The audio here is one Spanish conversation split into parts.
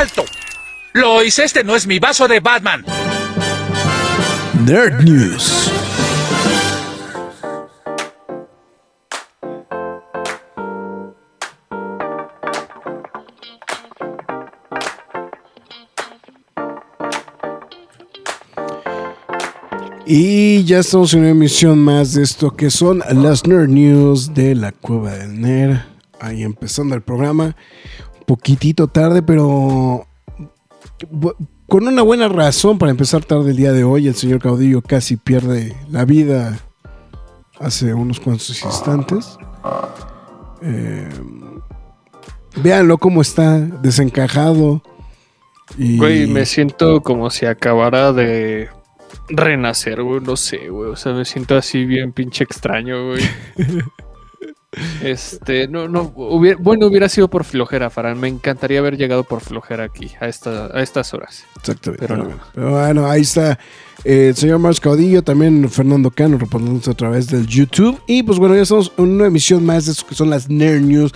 ¡Alto! Lo hice, este no es mi vaso de Batman. Nerd News. Y ya estamos en una emisión más de esto que son las Nerd News de la Cueva del Nerd. Ahí empezando el programa. Poquitito tarde, pero con una buena razón para empezar tarde el día de hoy. El señor Caudillo casi pierde la vida hace unos cuantos instantes. Eh, véanlo cómo está desencajado. Y... Güey, me siento como si acabara de renacer, güey, no sé, güey. O sea, me siento así bien pinche extraño, güey. Este, no, no, bueno, hubiera sido por flojera, Farán. Me encantaría haber llegado por flojera aquí, a, esta, a estas horas. Exactamente. Pero, no. Pero bueno, ahí está el señor Marcos Caudillo, también Fernando Cano, reportándose a través del YouTube. Y pues bueno, ya estamos en una emisión más de eso que son las Nerd News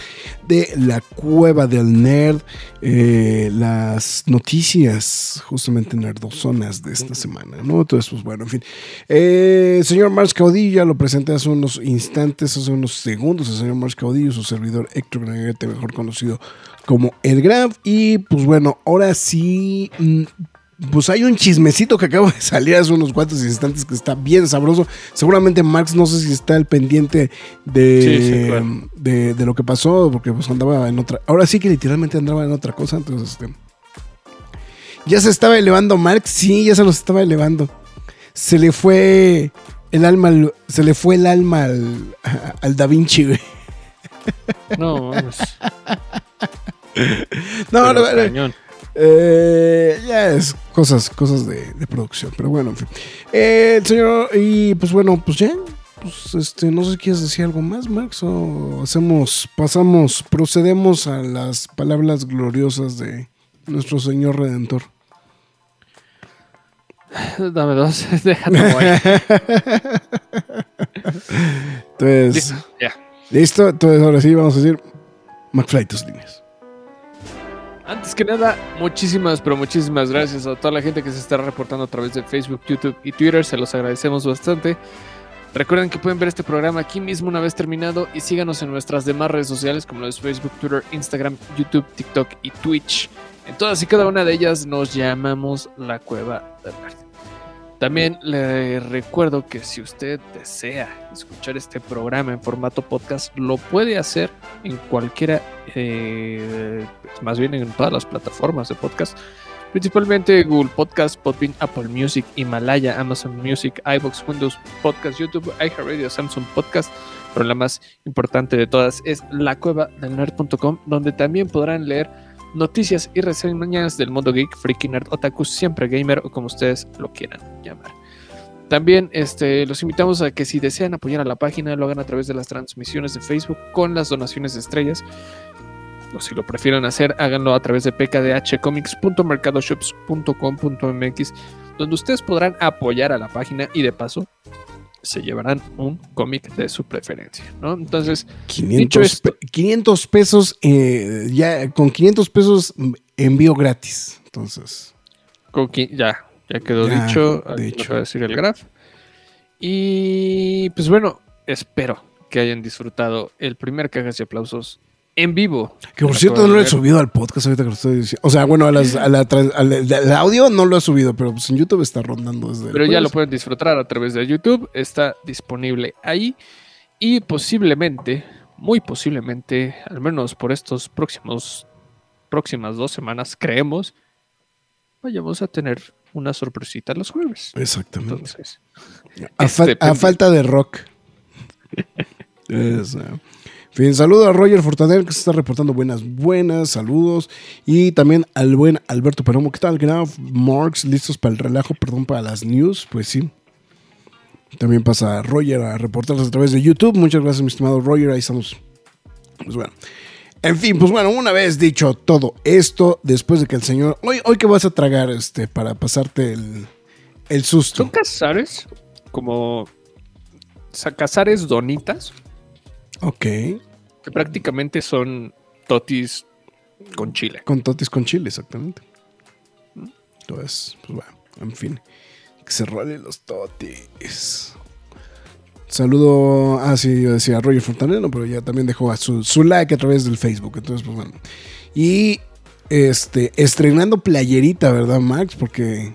de la Cueva del Nerd. Eh, las noticias justamente nerdosonas de esta semana, ¿no? Entonces, pues bueno, en fin. Eh, señor Marcos Caudillo, lo presenté hace unos instantes, hace unos segundos, el señor Marcos Caudillo, su servidor Héctor mejor conocido como El Graf. Y pues bueno, ahora sí mm, pues hay un chismecito que acaba de salir hace unos cuantos instantes que está bien sabroso. Seguramente Max no sé si está al pendiente de, de, lo que pasó, porque pues andaba en otra. Ahora sí que literalmente andaba en otra cosa. Entonces, este, ya se estaba elevando Marx, sí, ya se los estaba elevando. Se le fue el alma, se le fue el alma al, al Da Vinci, güey. No, vamos. no, no, no, eh, ya es cosas, cosas de, producción, pero bueno, en fin. Eh, el señor, y pues bueno, pues ya, pues este, no sé si quieres decir algo más, Max, o hacemos, pasamos, procedemos a las palabras gloriosas de nuestro Señor Redentor. Dame dos, déjate. Entonces, listo, ya. Listo, entonces ahora sí vamos a decir McFly tus líneas. Antes que nada, muchísimas, pero muchísimas gracias a toda la gente que se está reportando a través de Facebook, YouTube y Twitter. Se los agradecemos bastante. Recuerden que pueden ver este programa aquí mismo una vez terminado y síganos en nuestras demás redes sociales como los Facebook, Twitter, Instagram, YouTube, TikTok y Twitch. En todas y cada una de ellas nos llamamos La Cueva del Nerd. También le recuerdo que si usted desea escuchar este programa en formato podcast, lo puede hacer en cualquiera, eh, más bien en todas las plataformas de podcast, principalmente Google Podcast, Podbean, Apple Music, Himalaya, Amazon Music, iBox, Windows Podcast, YouTube, iHeartRadio, Samsung Podcast, pero la más importante de todas es la cueva del nerd.com, donde también podrán leer noticias y reseñas del mundo geek, freaky nerd, otaku, siempre gamer o como ustedes lo quieran llamar. También este, los invitamos a que si desean apoyar a la página lo hagan a través de las transmisiones de Facebook con las donaciones de estrellas. O si lo prefieren hacer, háganlo a través de pkdhcomics.mercadoshops.com.mx, donde ustedes podrán apoyar a la página y de paso se llevarán un cómic de su preferencia, ¿no? Entonces, 500, 500 pesos, eh, ya con 500 pesos envío gratis. Entonces, ya, ya quedó dicho, dicho. a decir el graf. Y pues bueno, espero que hayan disfrutado el primer cajas y aplausos en vivo. Que por cierto no lo he subido al podcast ahorita que lo estoy diciendo. O sea, bueno, a la, audio no lo he subido, pero pues en YouTube está rondando desde. Pero ya lo pueden disfrutar a través de YouTube. Está disponible ahí. Y posiblemente, muy posiblemente, al menos por estos próximos próximas dos semanas, creemos, vayamos a tener una sorpresita los jueves. Exactamente. a, este, falta de rock. En fin, saludo a Roger Fortanel que se está reportando buenas, buenas, saludos. Y también al buen Alberto Peromo. ¿Qué tal, Graf? Marks, listos para el relajo, perdón, para las news. Pues sí. También pasa Roger a reportarlas a través de YouTube. Muchas gracias, mi estimado Roger. Ahí estamos. Pues bueno. En fin, pues bueno, una vez dicho todo esto, después de que el señor. Hoy, hoy que vas a tragar este para pasarte el, el susto. ¿Son cazares? Como. Cazares donitas. Ok. Que prácticamente son totis con chile. Con totis con chile, exactamente. Entonces, pues bueno, en fin. Que se rolen los totis. Saludo, ah sí, yo decía Roger Fontanero, pero ya también dejó a su, su like a través del Facebook. Entonces, pues bueno. Y este, estrenando playerita, ¿verdad, Max? Porque.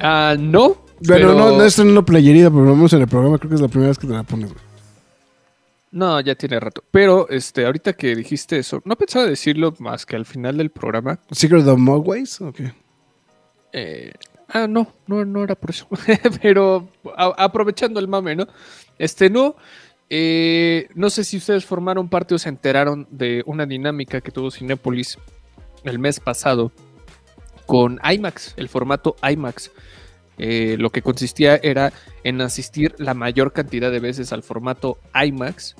Ah, no. Bueno, pero- no, no estrenando playerita, pero vamos en el programa, creo que es la primera vez que te la pones, güey. No, ya tiene rato. Pero este, ahorita que dijiste eso, no pensaba decirlo más que al final del programa. Secret of Mogways, ok. Eh, ah, no, no, no era por eso. Pero a- aprovechando el mame, ¿no? Este, no. eh, no sé si ustedes formaron parte o se enteraron de una dinámica que tuvo Cinépolis el mes pasado con IMAX, el formato IMAX. Eh, lo que consistía era en asistir la mayor cantidad de veces al formato IMAX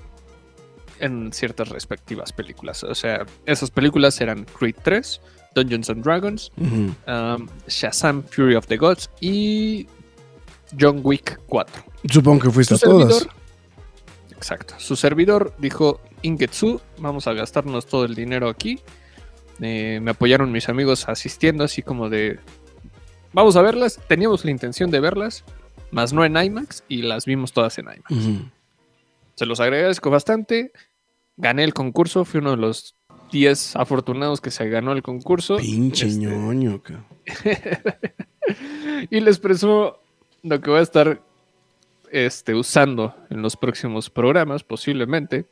en ciertas respectivas películas. O sea, esas películas eran Creed 3, Dungeons and Dragons, um, Shazam Fury of the Gods y John Wick 4. Supongo que fuiste Su a todas. exacto, su servidor dijo Ingetsu, vamos a gastarnos todo el dinero aquí. Eh, me apoyaron mis amigos asistiendo, así como de, vamos a verlas, teníamos la intención de verlas, más no en IMAX y las vimos todas en IMAX. Se los agradezco bastante. Gané el concurso, fui uno de los 10 afortunados que se ganó el concurso. Pinche Este, ñoño, cabrón. y les presumo lo que voy a estar este, usando en los próximos programas, posiblemente.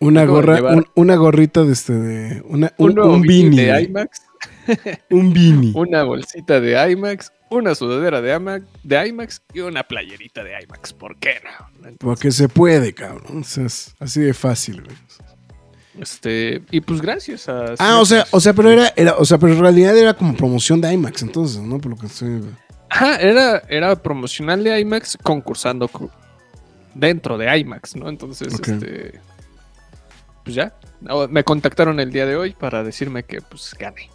Una gorra, un- una gorrita de este de una, un, Un, un beanie de. IMAX, Un beanie. una bolsita de IMAX, una sudadera de IMAX, de IMAX y una playerita de IMAX. ¿Por qué no? Porque se puede, cabrón. O sea, es así de fácil, güey. Este, y pues gracias a. Ah, o sea, o sea, pero era, era, o sea, pero en realidad era como promoción de IMAX, entonces, ¿no? Por lo que estoy. Ajá, era, era promocional de IMAX concursando co- dentro de IMAX, ¿no? Entonces, este. Pues ya. Me contactaron el día de hoy para decirme que pues gané.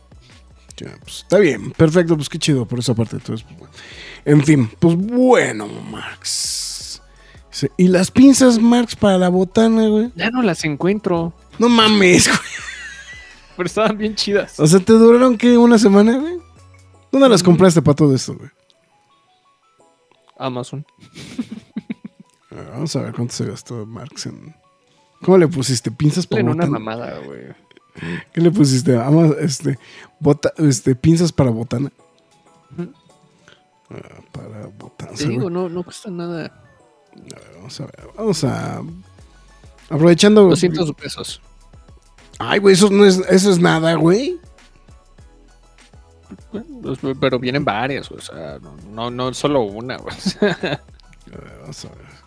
Ya, pues, está bien, perfecto, pues qué chido por esa parte. Entonces, pues, bueno. En fin, pues bueno. Sí, Y las pinzas, Max, para la botana, güey. Ya no las encuentro. No mames, güey. Pero estaban bien chidas. O sea, ¿te duraron qué? ¿Una semana, güey? ¿Dónde las compraste para todo esto, güey? Amazon. A ver, Vamos a ver cuánto se gastó Marx en. ¿Cómo le pusiste? ¿Pinzas para En una mamada, güey. ¿Qué le pusiste? Ama- este, bota- este, pinzas para botana. Ah, para botana. Te digo, no, no cuesta nada. Vamos a ver. Vamos a. Aprovechando. 200 pesos. Ay, güey, eso no es, eso es nada, güey. Pero vienen varias, o sea, no, no, no solo una, güey. A ver, vamos a ver.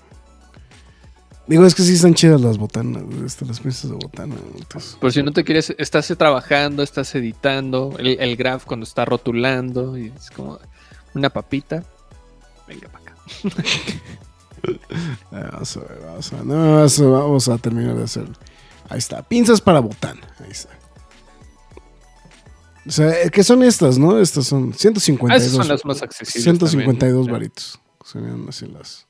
Digo, es que sí están chidas las botanas, estas, las pinzas de botana. entonces- Por si no te quieres, estás trabajando, estás editando, el, el graph cuando está rotulando y es como una papita. Venga para acá. Ah, Vamos a ver, vamos a ver. No, vamos a, terminar de hacer. Ahí está. Pinzas para botana. Ahí está. O sea, eh, que son estas, ¿no? Estas son 152. Ah, esas son las más accesibles. 152 también. varitos. Serían así las.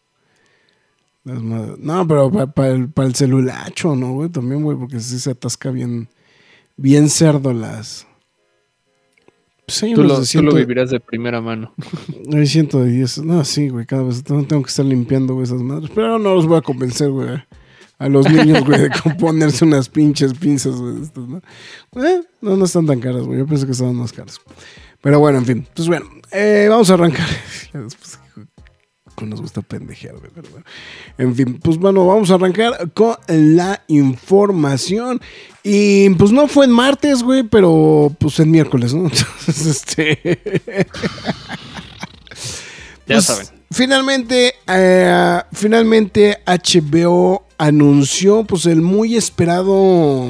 No, pero para el, para el celulacho, ¿no, güey? También, güey, porque sí se atasca bien. Bien cerdo las. Pues hay Tú lo, de tú lo 100 vivirás de primera mano. hay 110. No, sí, güey. Cada vez tengo, que estar limpiando, güey, esas madres. Pero no los voy a convencer, güey. A los niños, güey, de componerse unas pinches pinzas, güey. de estas, ¿no? Eh, no, no están tan caras, güey. Yo pensé que estaban más caras. Pero bueno, en fin. Pues bueno, eh, vamos a arrancar. Ya después, con nos gusta pendejear, güey. Pero bueno. En fin, pues bueno, vamos a arrancar con la información. Y pues no fue en martes, güey, pero pues en miércoles, ¿no? Entonces, este. Ya Pues, saben. finalmente, eh, finalmente HBO anunció pues el muy esperado...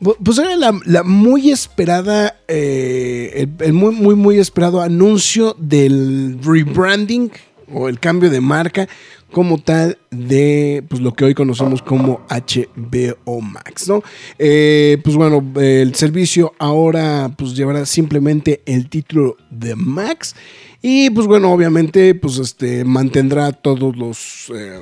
Pues era la, muy esperada, eh, el, el muy, muy, muy esperado anuncio del rebranding o el cambio de marca como tal de pues, lo que hoy conocemos como HBO Max, ¿no? Eh, pues bueno, el servicio ahora pues llevará simplemente el título de Max y pues bueno, obviamente pues este mantendrá todos los... eh,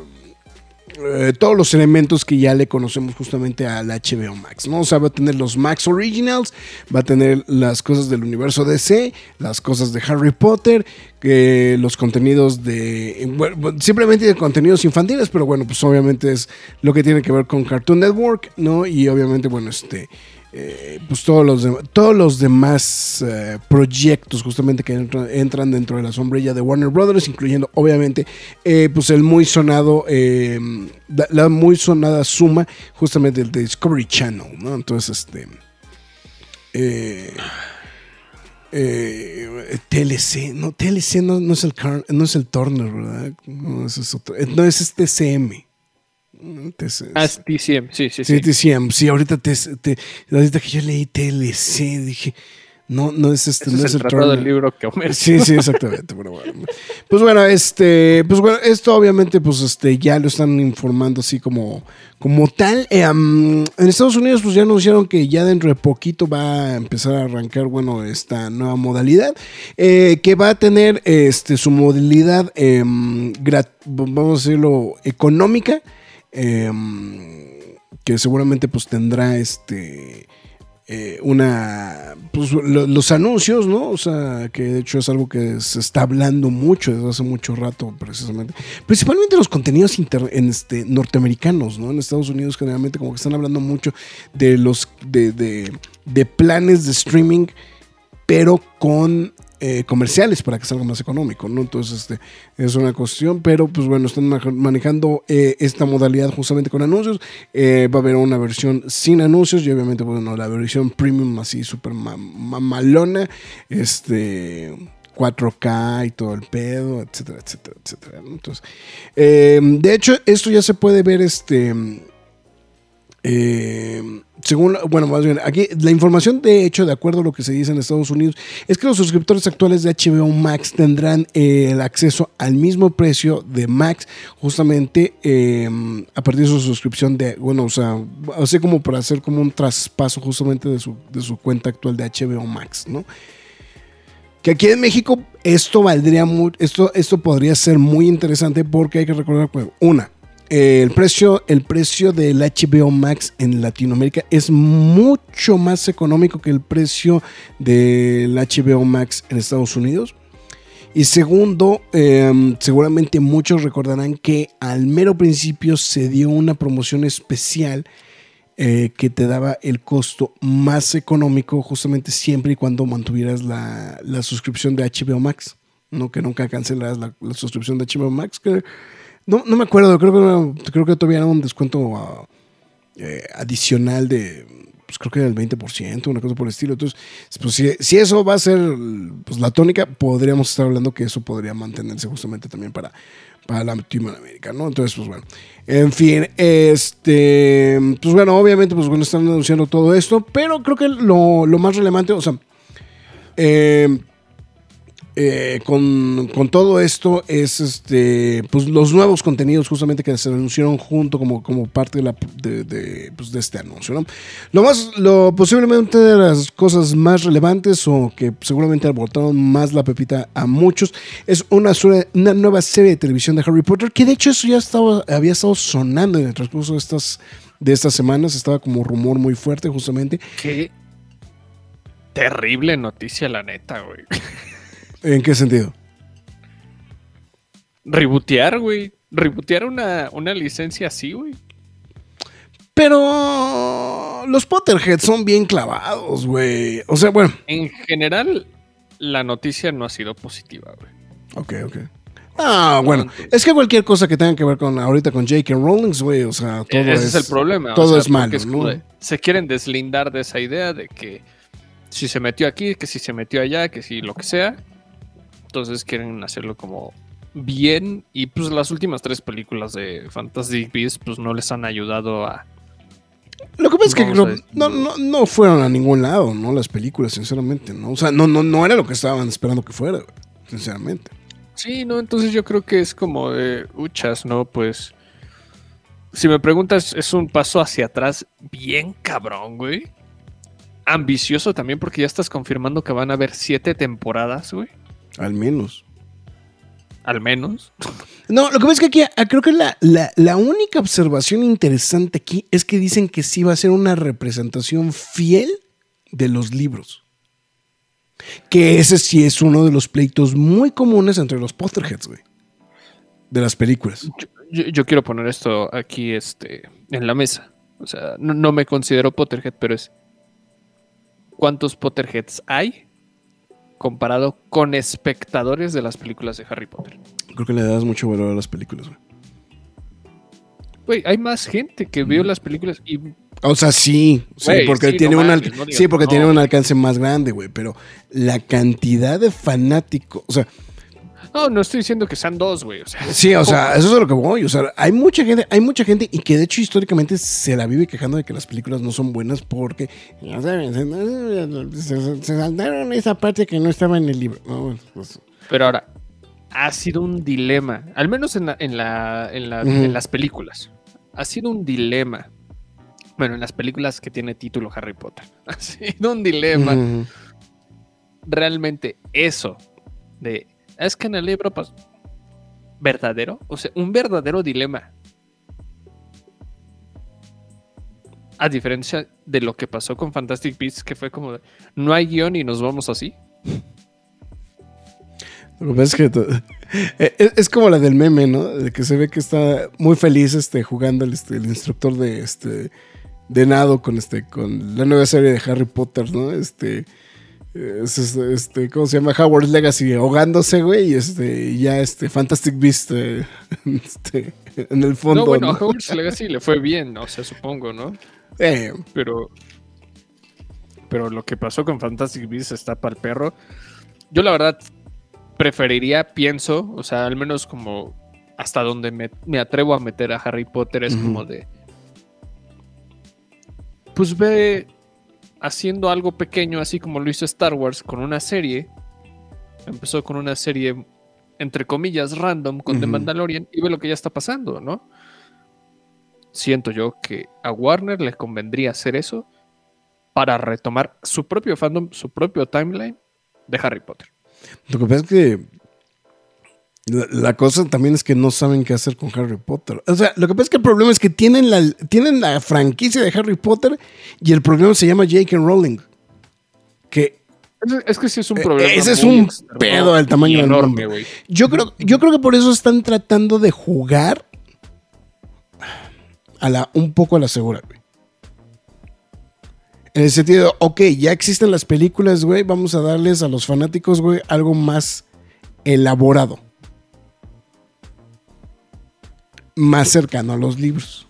eh, todos los elementos que ya le conocemos justamente al HBO Max, ¿no? O sea, va a tener los Max Originals, va a tener las cosas del universo DC, las cosas de Harry Potter, los contenidos de. bueno, simplemente de contenidos infantiles, pero bueno, pues obviamente es lo que tiene que ver con Cartoon Network, ¿no? Y obviamente, bueno, este. Eh, pues todos los, todos los demás eh, proyectos justamente que entra- entran dentro de la sombrilla de Warner Brothers, incluyendo obviamente eh, pues el muy sonado, la, muy sonada suma justamente del Discovery Channel, ¿no? Entonces, este... TLC, no, TLC no, no es el no es el Turner, ¿verdad? No, es eh, no, es TCM. Mm, TC Ah, es TCM, sí, sí, Sí. TCM. Sí, ahorita, te, te- ahorita que yo leí TLC, dije, no, no es este, no es es el tratado del libro que Homer. Sí, sí, exactamente. Pero bueno. Pues bueno, este, pues bueno, esto obviamente, pues este, ya lo están informando así como, como tal. Eh, am, en Estados Unidos, pues ya anunciaron que ya dentro de poquito va a empezar a arrancar, bueno, esta nueva modalidad, eh, que va a tener, este, su modalidad, em, vamos a decirlo, económica, em, que seguramente, pues tendrá, este eh, una pues, lo- los anuncios, ¿no? O sea, que de hecho es algo que se está hablando mucho desde hace mucho rato, precisamente. Principalmente los contenidos este, norteamericanos, ¿no? En Estados Unidos generalmente como que están hablando mucho de los de- de planes de streaming, pero con eh, comerciales para que salga más económico, ¿no? Entonces, este es una cuestión, pero pues bueno, están manejando eh, esta modalidad justamente con anuncios. Eh, va a haber una versión sin anuncios y obviamente, bueno, la versión premium así súper ma- mamalona, este 4K y todo el pedo, etcétera, etcétera, etcétera. Entonces, de hecho, esto ya se puede ver, este. Eh, según, bueno, más bien, aquí la información de hecho, de acuerdo a lo que se dice en Estados Unidos, es que los suscriptores actuales de HBO Max tendrán eh, el acceso al mismo precio de Max, justamente eh, a partir de su suscripción de, bueno, o sea, así como para hacer como un traspaso justamente de su, de su cuenta actual de HBO Max, ¿no? Que aquí en México esto valdría muy, esto, esto podría ser muy interesante porque hay que recordar, pues, una, eh, el precio, el precio del HBO Max en Latinoamérica es mucho más económico que el precio del HBO Max en Estados Unidos. Y segundo, eh, seguramente muchos recordarán que al mero principio se dio una promoción especial eh, que te daba el costo más económico justamente siempre y cuando mantuvieras la, la suscripción de HBO Max. No que nunca cancelaras la, la suscripción de HBO Max. Que, no, no me acuerdo, creo que, era- creo que todavía era un descuento ah, eh, adicional de, pues creo que del 20%, una cosa por el estilo. Entonces, pues si, si eso va a ser pues, la tónica, podríamos estar hablando que eso podría mantenerse justamente también para, para Latinoamérica, ¿no? Entonces, pues bueno. En fin, este, pues bueno, obviamente, pues bueno, están anunciando todo esto, pero creo que lo, lo más relevante, o sea, eh, eh, con, con todo esto es este pues los nuevos contenidos justamente que se anunciaron junto como, como parte de, de, pues, de este anuncio ¿no? lo más lo posiblemente de las cosas más relevantes o que seguramente abortaron más la pepita a muchos es una, una nueva serie de televisión de Harry Potter que de hecho eso ya estaba había estado sonando en el transcurso de estas de estas semanas estaba como rumor muy fuerte justamente Qué terrible noticia, la neta, güey. ¿En qué sentido? Rebootear, güey. Rebootear una, una licencia así, güey. Pero los Potterheads son bien clavados, güey. O sea, bueno. En general, la noticia no ha sido positiva, güey. Ok, ok. Ah, bueno. Es que cualquier cosa que tenga que ver con ahorita con J.K. Rowling, güey, o sea, todo Ese es, es, el problema. o Todo sea, es malo, es ¿no? Se quieren deslindar de esa idea de que si se metió aquí, que si se metió allá, que si lo que sea. Entonces quieren hacerlo como bien. Y pues las últimas tres películas de Fantastic Beasts pues no les han ayudado a... Lo que pasa es que a no, no, no fueron a ningún lado, ¿no? Las películas, sinceramente, ¿no? O sea, no, no, no era lo que estaban esperando que fuera, sinceramente. Sí, no, entonces yo creo que es como de uchas, ¿no? Pues... Si me preguntas, es un paso hacia atrás bien cabrón, güey. Ambicioso también porque ya estás confirmando que van a haber siete temporadas, güey. Al menos. Al menos. No, lo que pasa es que aquí ah, creo que la, la, la única observación interesante aquí es que dicen que sí va a ser una representación fiel de los libros. Que ese sí es uno de los pleitos muy comunes entre los Potterheads, güey. De las películas. Yo, yo quiero poner esto aquí este, en la mesa. O sea, no, no me considero Potterhead, pero es. ¿Cuántos Potterheads hay comparado con espectadores de las películas de Harry Potter? Creo que le das mucho valor a las películas, güey. Güey, hay más gente que vio las películas y. O sea, sí, sí, porque sí, tiene no un no digas sí, porque que tiene un alcance más grande, güey. Pero la cantidad de fanáticos, o sea, No, no estoy diciendo que sean dos, güey. O sea, sí, o sea, eso es a lo que voy. O sea, hay mucha gente, hay mucha gente y que de hecho históricamente se la vive quejando de que las películas no son buenas porque ya saben, se, se- se saltaron esa parte que no estaba en el libro. No, pues, Pero ahora, ha sido un dilema, al menos en, la, en, la, en, la- Ujú. en las películas, ha sido un dilema. Bueno, en las películas que tiene título Harry Potter, ha sido un dilema. Realmente eso de, es que en el libro, pues, verdadero, o sea, un verdadero dilema. A diferencia de lo que pasó con Fantastic Beasts, que fue como, no hay guion y nos vamos así. Lo que pasa es que to- eh, es, como la del meme, ¿no? De que se ve que está muy feliz este, jugando el, este, el instructor de este de nado con este con la nueva serie de Harry Potter, ¿no? Este es, este, este, ¿cómo se llama? Howard Legacy ahogándose, güey, y este ya este Fantastic Beast eh, este, en el fondo. no, bueno, ¿no? a Hogwarts Legacy le fue bien, o sea, supongo, ¿no? Eh, Pero. Pero lo que pasó con Fantastic Beasts está para el perro. Yo, la verdad, preferiría, pienso, o sea, al menos como hasta donde me, me atrevo a meter a Harry Potter, es como de. Pues ve haciendo algo pequeño, así como lo hizo Star Wars con una serie. Empezó con una serie, entre comillas, random con The Ujú. Mandalorian y ve lo que ya está pasando, ¿no? siento yo que a Warner le convendría hacer eso para retomar su propio fandom, su propio timeline de Harry Potter. Lo que pasa es que la, la cosa también es que no saben qué hacer con Harry Potter. O sea, lo que pasa es que el problema es que tienen la, tienen la franquicia de Harry Potter y el problema se llama J.K. Rowling. Que Es, que sí es un Eh, problema. ese es un externo pedo del tamaño enorme, güey. yo creo, yo creo que por eso están tratando de jugar a la, un poco a la segura, güey. En el sentido, ok, ya existen las películas, güey, vamos a darles a los fanáticos, güey, algo más elaborado. Más cercano a los libros.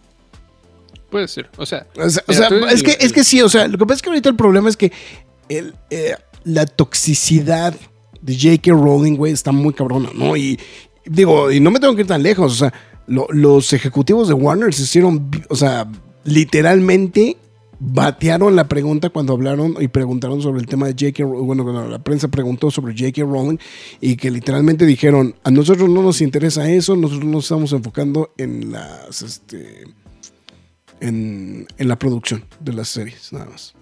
Puede ser. O sea, O sea, o Mira, sea, tú- es, que, el- es que sí, o sea, lo que pasa es que ahorita el problema es que el, eh, la toxicidad de J.K. Rowling, güey, está muy cabrona, ¿no? Y digo, y no me tengo que ir tan lejos, o sea, lo- los ejecutivos de Warner se hicieron, o sea, literalmente batearon la pregunta cuando hablaron y preguntaron sobre el tema de J.K. Bueno, cuando la prensa preguntó sobre J.K. Rowling y que literalmente dijeron, a nosotros no nos interesa eso, nosotros nos estamos enfocando en las, este en, en la producción de las series, nada más.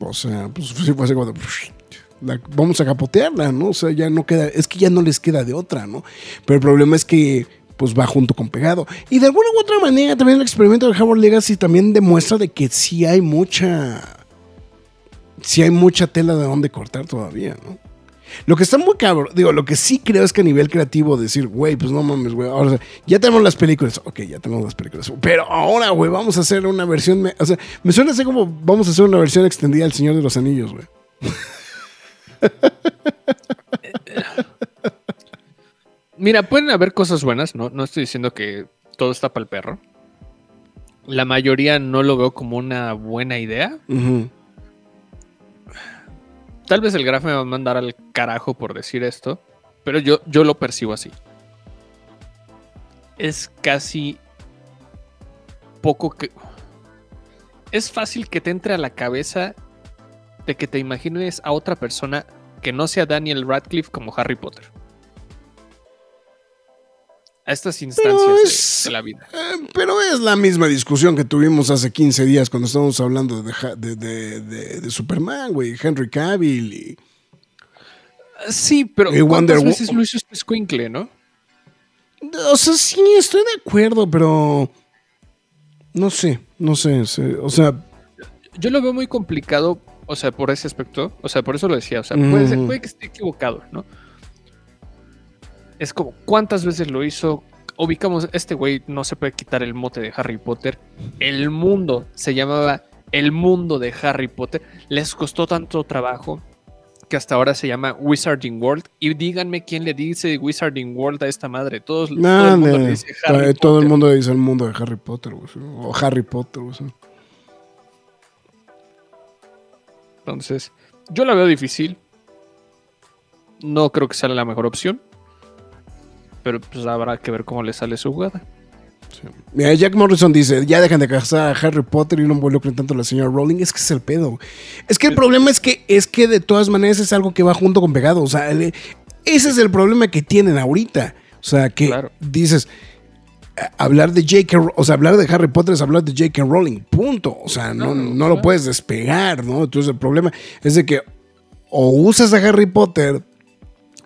O sea, pues sí fue así la- vamos a capotearla, ¿no? O sea, ya no queda, es que ya no les queda de otra, ¿no? Pero el problema es que pues va junto con pegado. Y de alguna u otra manera también el experimento de Howard Legacy también demuestra de que sí hay mucha sí hay mucha tela de donde cortar todavía, ¿no? Lo que está muy cabrón, digo, lo que sí creo es que a nivel creativo decir, güey, pues no mames, güey, ahora ya tenemos las películas, ok, ya tenemos las películas, pero ahora, güey, vamos a hacer una versión, me- o sea, me suena así como vamos a hacer una versión extendida del Señor de los Anillos, güey. Mira, pueden haber cosas buenas, ¿no? No estoy diciendo que todo está para el perro. La mayoría no lo veo como una buena idea. Tal vez el graf me va a mandar al carajo por decir esto, pero yo, yo lo percibo así. Es casi poco que... Es fácil que te entre a la cabeza de que te imagines a otra persona que no sea Daniel Radcliffe como Harry Potter. A estas instancias de- es- de la vida. Eh, pero es la misma discusión que tuvimos hace 15 días cuando estábamos hablando de, de, de- Superman, güey. Henry Cavill y... Sí, pero Y Wonder ¿cuántas Wo- veces lo hizo este no? O sea, sí, estoy de acuerdo, pero... No sé, no sé. sé, o sea, Yo lo veo muy complicado, o sea, por ese aspecto. O sea, por eso lo decía. O sea, puede, ser- Ujú. puede que esté equivocado, ¿no? Es como, ¿cuántas veces lo hizo? Ubicamos, este güey no se puede quitar el mote de Harry Potter. El mundo se llamaba El mundo de Harry Potter. Les costó tanto trabajo que hasta ahora se llama Wizarding World. Y díganme quién le dice Wizarding World a esta madre. Todos, todo nada, el mundo le dice Harry todo el Potter. mundo dice el mundo de Harry Potter, güey. O Harry Potter, güey. Entonces, yo la veo difícil. No creo que sea la mejor opción. Pero pues habrá que ver cómo le sale su jugada. Mira, Jack Morrison dice, ya dejan de casar a Harry Potter y no involucren tanto a la señora Rowling. Es que es el pedo. Es que el problema es que, es que de todas maneras es algo que va junto con pegado. O sea, el- ese es el problema que tienen ahorita. O sea, que Claro. dices, hablar de J.K. O sea, hablar de Harry Potter es hablar de J.K. Rowling, punto. O sea, no, No, no lo puedes despegar, ¿no? Entonces el problema es de que o usas a Harry Potter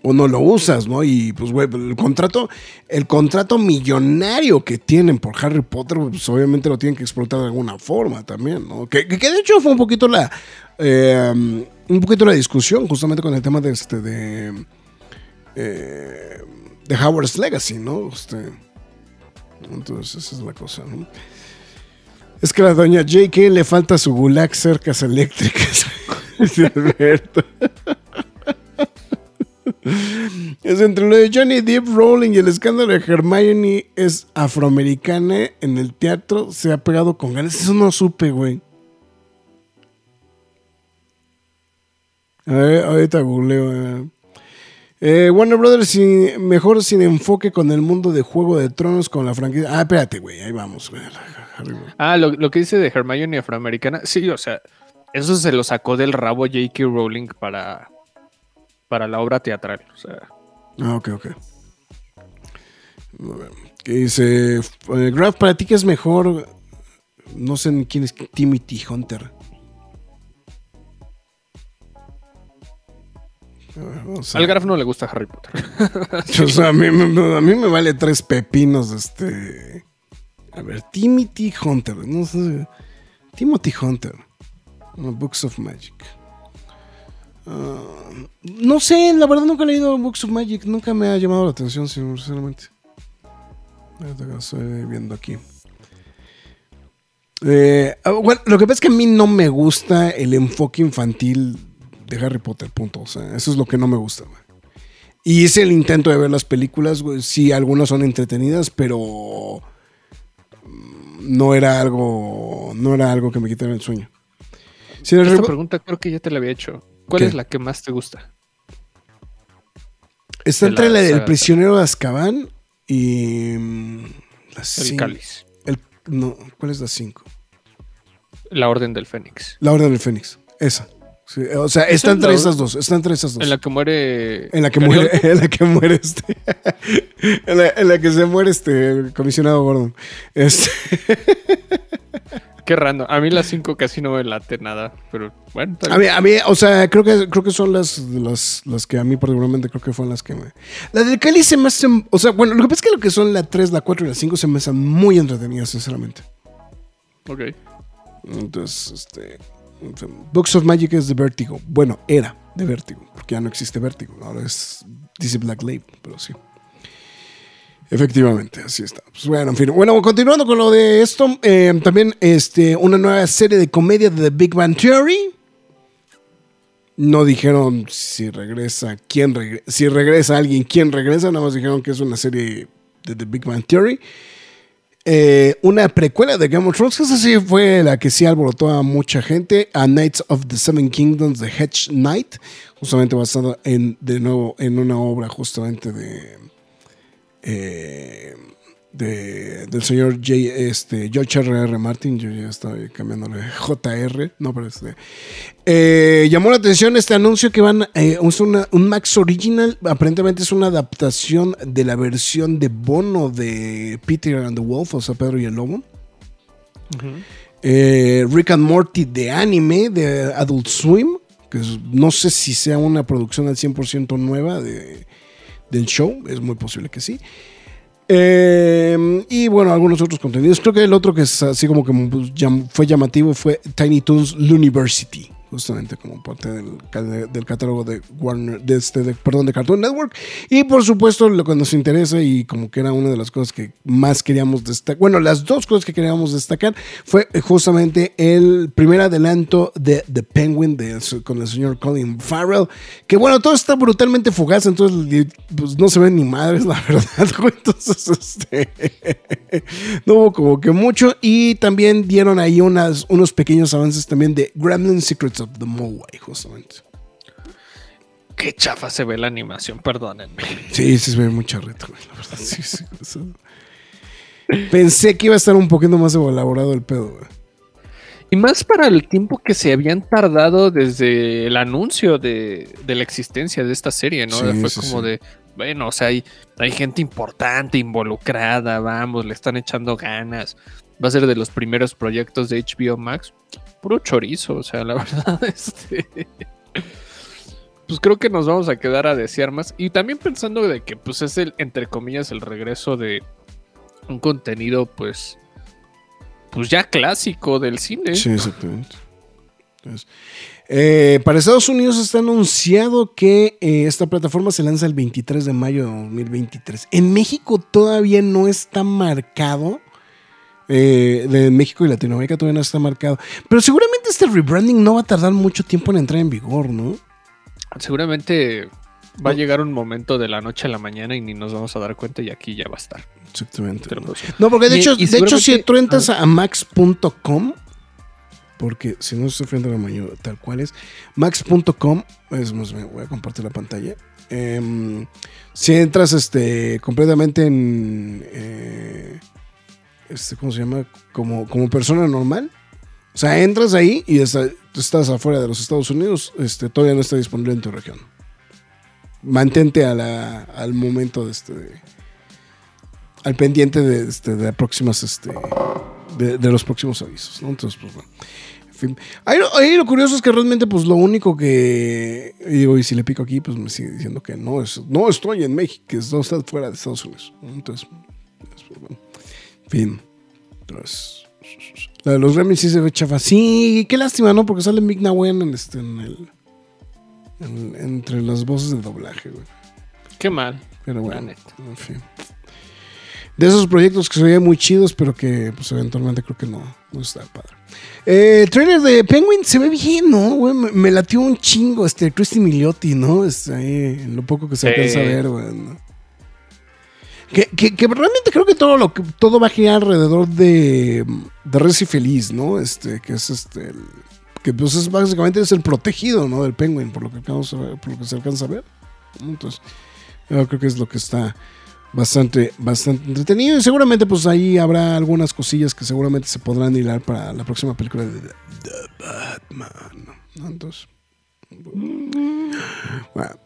o no lo usas, ¿no? Y pues, güey, el contrato, el contrato millonario que tienen por Harry Potter, pues obviamente lo tienen que explotar de alguna forma también, ¿no? Que, de hecho fue un poquito la, eh, un poquito la discusión justamente con el tema de este, de, eh, de Howard's Legacy, ¿no? Este, entonces esa es la cosa, ¿no? Es que a la doña J.K. le falta su gulag cercas eléctricas. Alberto. Es entre lo de Johnny Depp, Rowling y el escándalo de Hermione es afroamericana en el teatro. Se ha pegado con ganas. Eso no supe, güey. Ahorita googleo. eh. Warner Brothers sin- mejor sin enfoque con el mundo de Juego de Tronos con la franquicia. Ah, espérate, güey. Ahí vamos. Ah, lo, lo que dice de Hermione afroamericana. Sí, o sea, eso se lo sacó del rabo J.K. Rowling para, para la obra teatral. O sea, Ah, ok, ok. ¿Qué dice? eh, Graf, para ti qué es mejor. No sé quién es Timothy Hunter. Al Graf no le gusta Harry Potter. O sea, a mí, me- a mí me vale tres pepinos. Este. A ver, Timothy Hunter. No sé. Timothy Hunter. Books of Magic. Ah, no sé, la verdad nunca he leído Books of Magic. Nunca me ha llamado la atención, sinceramente. Estoy viendo aquí. Eh, ah, bueno, lo que pasa es que a mí no me gusta el enfoque infantil de Harry Potter, punto. O sea, eso es lo que no me gusta. güey. Y hice el intento de ver las películas, güey. Sí, algunas son entretenidas, pero mm, no era algo, no era algo que me quitara el sueño. El Esta pregunta creo que ya te la había hecho. ¿Cuál ¿Qué? es la que más te gusta? está de entre la la del prisionero de Azkaban y mm, la El cáliz. el- no, ¿cuál es la 5? La Orden del Fénix. La Orden del Fénix. Esa. Sí, o sea, está es entre la esas dos. Está entre esas dos. En la que muere. En la que muere, en la que muere este. en, la, en la que se muere este comisionado Gordon. Este, Qué random. A mí las 5 casi no me late nada. Pero bueno, a mí, a mí, o sea, creo que, creo que son las, las, las que a mí particularmente creo que fueron las que me. La del Cali se me hace. O sea, bueno, lo que pasa es que lo que son la 3, la 4 y la 5 se me hacen muy entretenidas, sinceramente. Ok. Entonces, este. Books of Magic es de Vertigo. Bueno, era de Vertigo, porque ya no existe Vertigo. Ahora es DC Black Label, pero sí. Efectivamente, así está. Pues bueno, en. Bueno, continuando con lo de esto, eh, también este, una nueva serie de comedia de The Big Bang Theory. No dijeron si regresa, quién regresa, si regresa alguien, quién regresa, nada más dijeron que es una serie de The Big Bang Theory. eh, una precuela de Game of Thrones, que esa sí fue la que sí alborotó a mucha gente, a Knights of the Seven Kingdoms de Hedge Knight, justamente basado en, de nuevo, en una obra justamente de, eh, de del señor J, este, George R. R. Martin, yo ya estaba cambiándole JR, no, pero este, eh, llamó la atención este anuncio que van eh, es una- un Max Original. Aparentemente es una adaptación de la versión de Bono de Peter and the Wolf, o sea, Pedro y el Lobo. Eh, Rick and Morty de anime de Adult Swim, que es- no sé si sea una producción al 100% nueva de, del show, es muy posible que sí. Eh, y bueno, algunos otros contenidos. Creo que el otro que es así como que pues, fue llamativo fue Tiny Toons University, justamente como parte del, ca- del catálogo de Warner, de este, perdón, de Cartoon Network. Y por supuesto, lo que nos interesa y como que era una de las cosas que más queríamos destacar, bueno, las dos cosas que queríamos destacar fue justamente el primer adelanto de The Penguin con el señor Colin Farrell, que bueno, todo está brutalmente fugaz, entonces pues, no se ven ni madres, la verdad, entonces este, no hubo como que mucho y también dieron ahí unas, unos pequeños avances también de Gremlin Secrets of the Mowai, justamente. Qué chafa se ve la animación, perdónenme. Sí, se ve charrito, güey, la verdad. Sí, sí, eso. Pensé que iba a estar un poquito más elaborado el pedo, güey. Y más para el tiempo que se habían tardado desde el anuncio de, de la existencia de esta serie, ¿no? Sí, Fue sí, como sí. de, bueno, o sea, hay, hay gente importante involucrada, vamos, le están echando ganas. Va a ser de los primeros proyectos de HBO Max. Puro chorizo, o sea, la verdad, este... Pues creo que nos vamos a quedar a desear más. Y también pensando de que, pues, es el, entre comillas, el regreso de un contenido, pues, pues ya clásico del cine. Sí, exactamente. Entonces, eh, para Estados Unidos está anunciado que eh, esta plataforma se lanza el 23 de mayo de 2023. En México todavía no está marcado. Eh, de México y Latinoamérica todavía no está marcado. Pero seguramente este rebranding no va a tardar mucho tiempo en entrar en vigor, ¿no? Seguramente va a llegar un momento de la noche a la mañana y ni nos vamos a dar cuenta y aquí ya va a estar. Exactamente. Pero, pues, No, porque de Y- hecho, y de hecho si tú entras a max.com, porque si no estoy frente a la mañana, tal cual es, max.com, es más, me voy a compartir la pantalla. Em, si entras este, completamente en, eh, este, ¿cómo se llama? Como, como persona normal. O sea, entras ahí y está- estás afuera de los Estados Unidos, este, todavía no está disponible en tu región. Mantente a al momento de este, al pendiente de, este, de próximas, este, de, de los próximos avisos. Entonces, pues bueno. En fin. Ahí, lo- curioso es que realmente, pues lo único que digo, y si le pico aquí, pues me sigue diciendo que no es, no estoy en México, que no está fuera de Estados Unidos. Entonces, fin. Entonces, la de los Gremlins sí se ve chafa. Sí, qué lástima, ¿no? Porque sale Mick Nawen en este, en el, en- entre las voces de doblaje, güey. qué mal. Pero bueno, en fin. De esos proyectos que se veían muy chidos, pero que pues eventualmente creo que no, no está padre. Eh, el trailer de Penguin se ve bien, ¿no? Güey, me, me latió un chingo este Christy Milioti, ¿no? Este, ahí, en lo poco que se Sí. alcanza a ver, güey. ¿no? Que, que- realmente creo que todo lo que todo va a girar alrededor de, de Reci Feliz, ¿no? Este, que es este que pues es básicamente es el protegido, ¿no? Del Penguin, por lo que por lo que se alcanza a ver. Entonces, creo que es lo que está bastante, bastante entretenido. Y seguramente, pues ahí habrá algunas cosillas que seguramente se podrán hilar para la próxima película de The, Batman. Entonces.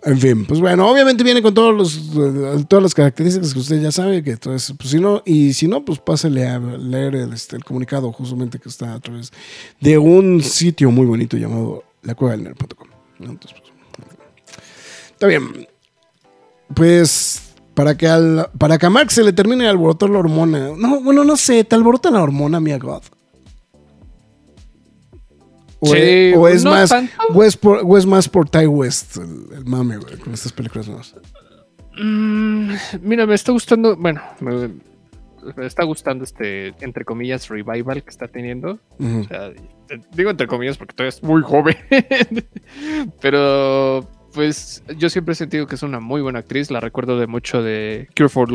En fin, pues bueno, obviamente viene con todos los, todas las características que usted ya sabe, que entonces, pues si no, y si no, pues pásele a leer el, este, comunicado justamente que está a través de un sitio muy bonito llamado lacuevadelnerd.com. ¿no? Entonces, pues, está bien. Pues para que, al, para que a Mark se le termine alborotar la hormona. No, bueno, no sé, ¿te alborota la hormona, mi God? O, Sí, es, o es no más, o es, por- o es más por Ty West, el, el mame, güey, con estas películas nuevas. Mm, mira, me está gustando, bueno, me, me está gustando este, entre comillas, revival que está teniendo. O sea, digo entre comillas porque todavía es muy joven. Pero, pues, yo siempre he sentido que es una muy buena actriz. La recuerdo de mucho de Cure for,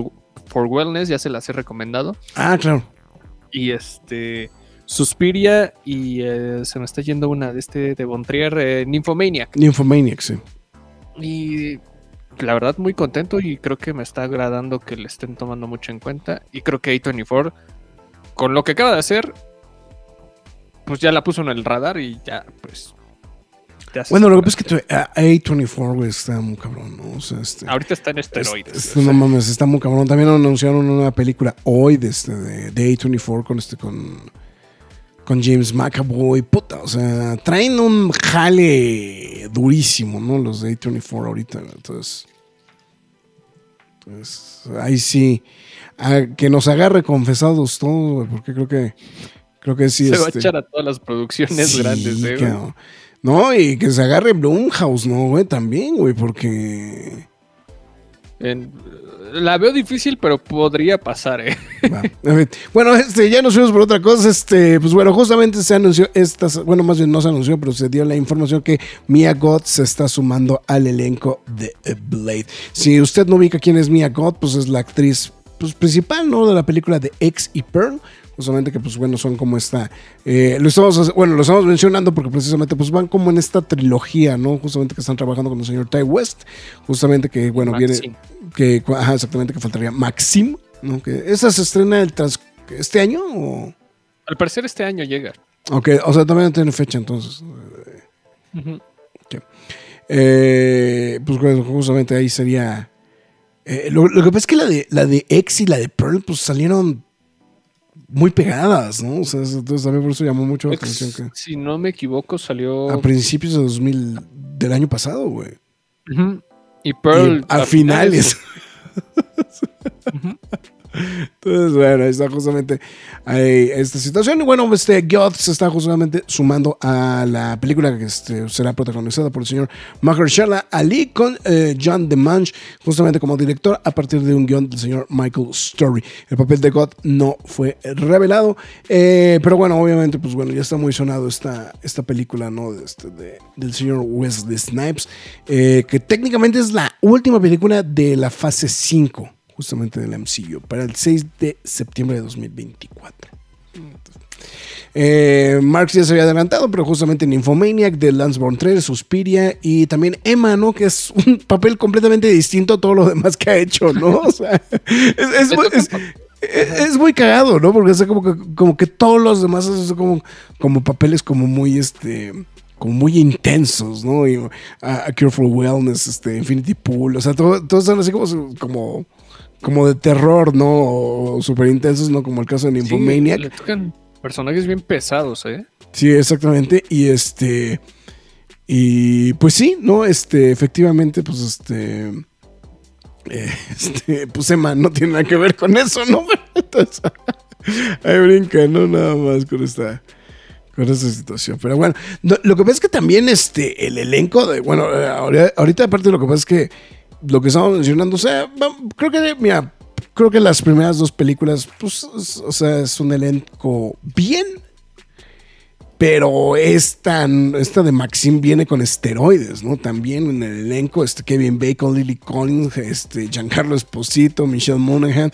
for Wellness, ya se las he recomendado. Ah, claro. Y este. Suspiria y eh, se me está yendo una de este de Bontrier, eh, Nymphomaniac. Nymphomaniac, sí. Y la verdad muy contento y creo que me está agradando que le estén tomando mucho en cuenta. Y creo que A24, con lo que acaba de hacer, pues ya la puso en el radar y ya, pues... Bueno, lo que pasa es que tu- a- A24, güey, está muy cabrón, ¿no? O sea, este. Ahorita está en esteroides. Este, no mames, está muy cabrón. También anunciaron una película hoy de, este, de, de A24 con este con, con James McAvoy. Puta, o sea, traen un jale durísimo, ¿no? Los de A24 ahorita. Entonces, entonces ahí sí. a que nos agarre confesados todos, güey, porque creo que creo que sí se va a este, echar a todas las producciones sí, grandes, ¿eh? güey? cabrón. No, y que se agarre Blumhouse, ¿no, güey? También, güey, porque... La veo difícil, pero podría pasar, ¿eh? Bueno, este, ya nos fuimos por otra cosa. Este, pues bueno, justamente se anunció estas, bueno, más bien no se anunció, pero se dio la información que Mia Goth se está sumando al elenco de Blade. Si usted no ubica quién es Mia Goth, pues es la actriz pues, principal, ¿no? De la película de X y Pearl. Justamente que, pues bueno, son como esta. eh, lo estamos, bueno, lo estamos mencionando porque precisamente, pues van como en esta trilogía, ¿no? Justamente que están trabajando con el señor Ty West. Justamente que, bueno, viene que ajá, exactamente que faltaría Maxim, ¿no? Que esa se estrena el trans- este año o Al parecer este año llega. Ok, o sea, todavía no tiene fecha entonces. Ujú. Eh, pues bueno, justamente ahí sería eh, lo, lo que pasa es que la de la de X y la de Pearl pues salieron muy pegadas, ¿no? O sea, entonces también por eso llamó mucho la atención que Si no me equivoco, salió. a principios de 2000 del año pasado, güey. Ujú. Y Y Pearl. a finales. Ujú. Entonces, bueno, ahí está justamente esta situación. Y bueno, este Goth se está justamente sumando a la película que este, será protagonizada por el señor Mahershala Ali con eh, John DeMange, justamente como director, a partir de un guion del señor Michael Story. El papel de Goth no fue revelado, eh, pero bueno, obviamente, pues bueno, ya está muy sonado esta, esta película, ¿no? De este, de- del señor Wesley Snipes, eh, que técnicamente es la última película de la fase 5 justamente del MCU, para el 6 de septiembre de 2024. Eh, Marx ya se había adelantado, pero justamente en Infomaniac, de Lansborn 3, Suspiria y también Emma, ¿no? Que es un papel completamente distinto a todo lo demás que ha hecho, ¿no? O sea, es, es muy, es- es- es muy cagado, ¿no? Porque es como que, como que todos los demás son como, como papeles como muy, este como muy intensos, ¿no? Y, uh, a Careful Wellness, este, Infinity Pool, o sea, todo- todos son así como, como, como de terror, ¿no? O súper intensos, ¿no? Como el caso de Sí, Nymphomaniac. le tocan personajes bien pesados, ¿eh? Sí, exactamente. Y este. Y pues sí, ¿no? Este, efectivamente, pues este. este, pues Emma no tiene nada que ver con eso, ¿no? Entonces, ahí brinca, ¿no? Nada más con esta. Con esta situación. Pero bueno, no, lo que pasa es que también este, el elenco de. Bueno, eh, ahorita, aparte, lo que pasa es que lo que estamos mencionando, o sea, creo que, mira, creo que las primeras dos películas, pues, es- o sea, es un elenco bien pero esta, esta de Maxim viene con esteroides, ¿no? También en el elenco, este Kevin Bacon, Lily Collins, este Giancarlo Esposito, Michelle Monaghan,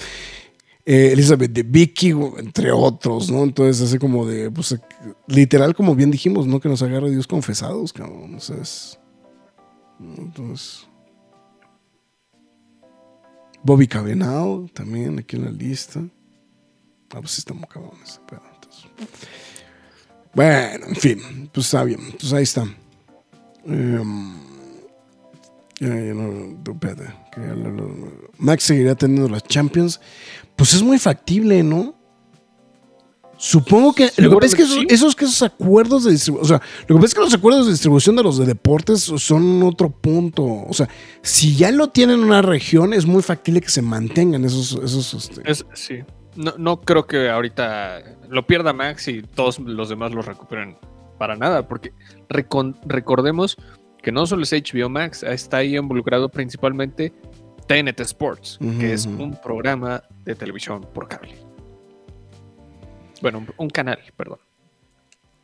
eh, Elizabeth de Vicky, entre otros, ¿no? Entonces, así como de, pues, literal, como bien dijimos, ¿no? Que nos agarre Dios confesados, cabrón. O sea, es- Entonces. Bobby Cabenao, también aquí en la lista. Ah, pues está muy cabrón ese entonces. Bueno, en fin, pues está bien. Pues ahí está. Lo- Max seguirá teniendo las Champions. Pues es muy factible, ¿no? Supongo que. Lo que pasa es que esos, acuerdos de distribución. O sea, lo que pasa es que los acuerdos de distribución de los de deportes son otro punto. O sea, si ya lo tienen en una región, es muy factible que se mantengan esos. esos este, Es, sí. No, no creo que ahorita lo pierda Max y todos los demás lo recuperen para nada, porque recon- recordemos que no solo es HBO Max, está ahí involucrado principalmente TNT Sports, que es un programa de televisión por cable. Bueno, un, canal, perdón.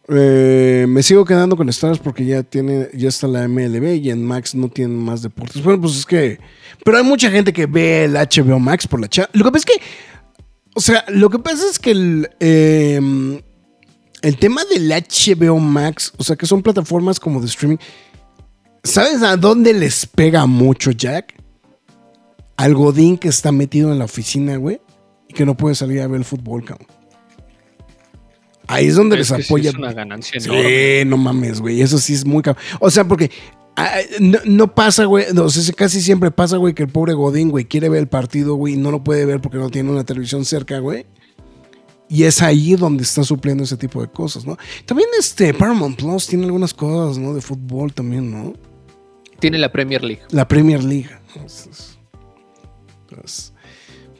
Eh, me sigo quedando con Stars porque ya tiene, ya está la MLB y en Max no tienen más deportes. Bueno, pues es que. Pero hay mucha gente que ve el HBO Max por la chat. Lo que pasa es que. O sea, lo que pasa es que el, eh, el tema del HBO Max, o sea, que son plataformas como de streaming, ¿sabes a dónde les pega mucho, Jack? Al Godín que está metido en la oficina, güey, y que no puede salir a ver el fútbol, cabrón. Ahí es donde Es les que sí apoya. es una ganancia enorme. Sí, no mames, güey. Eso sí es muy. O sea, porque ah, no, no pasa, güey. No, o sea, casi siempre pasa, güey, que el pobre Godín, güey, quiere ver el partido, güey, y no lo puede ver porque no tiene una televisión cerca, güey. Y es ahí donde está supliendo ese tipo de cosas, ¿no? También este Paramount Plus tiene algunas cosas, ¿no? De fútbol también, ¿no? Tiene la Premier League. La Premier League. Entonces, pues,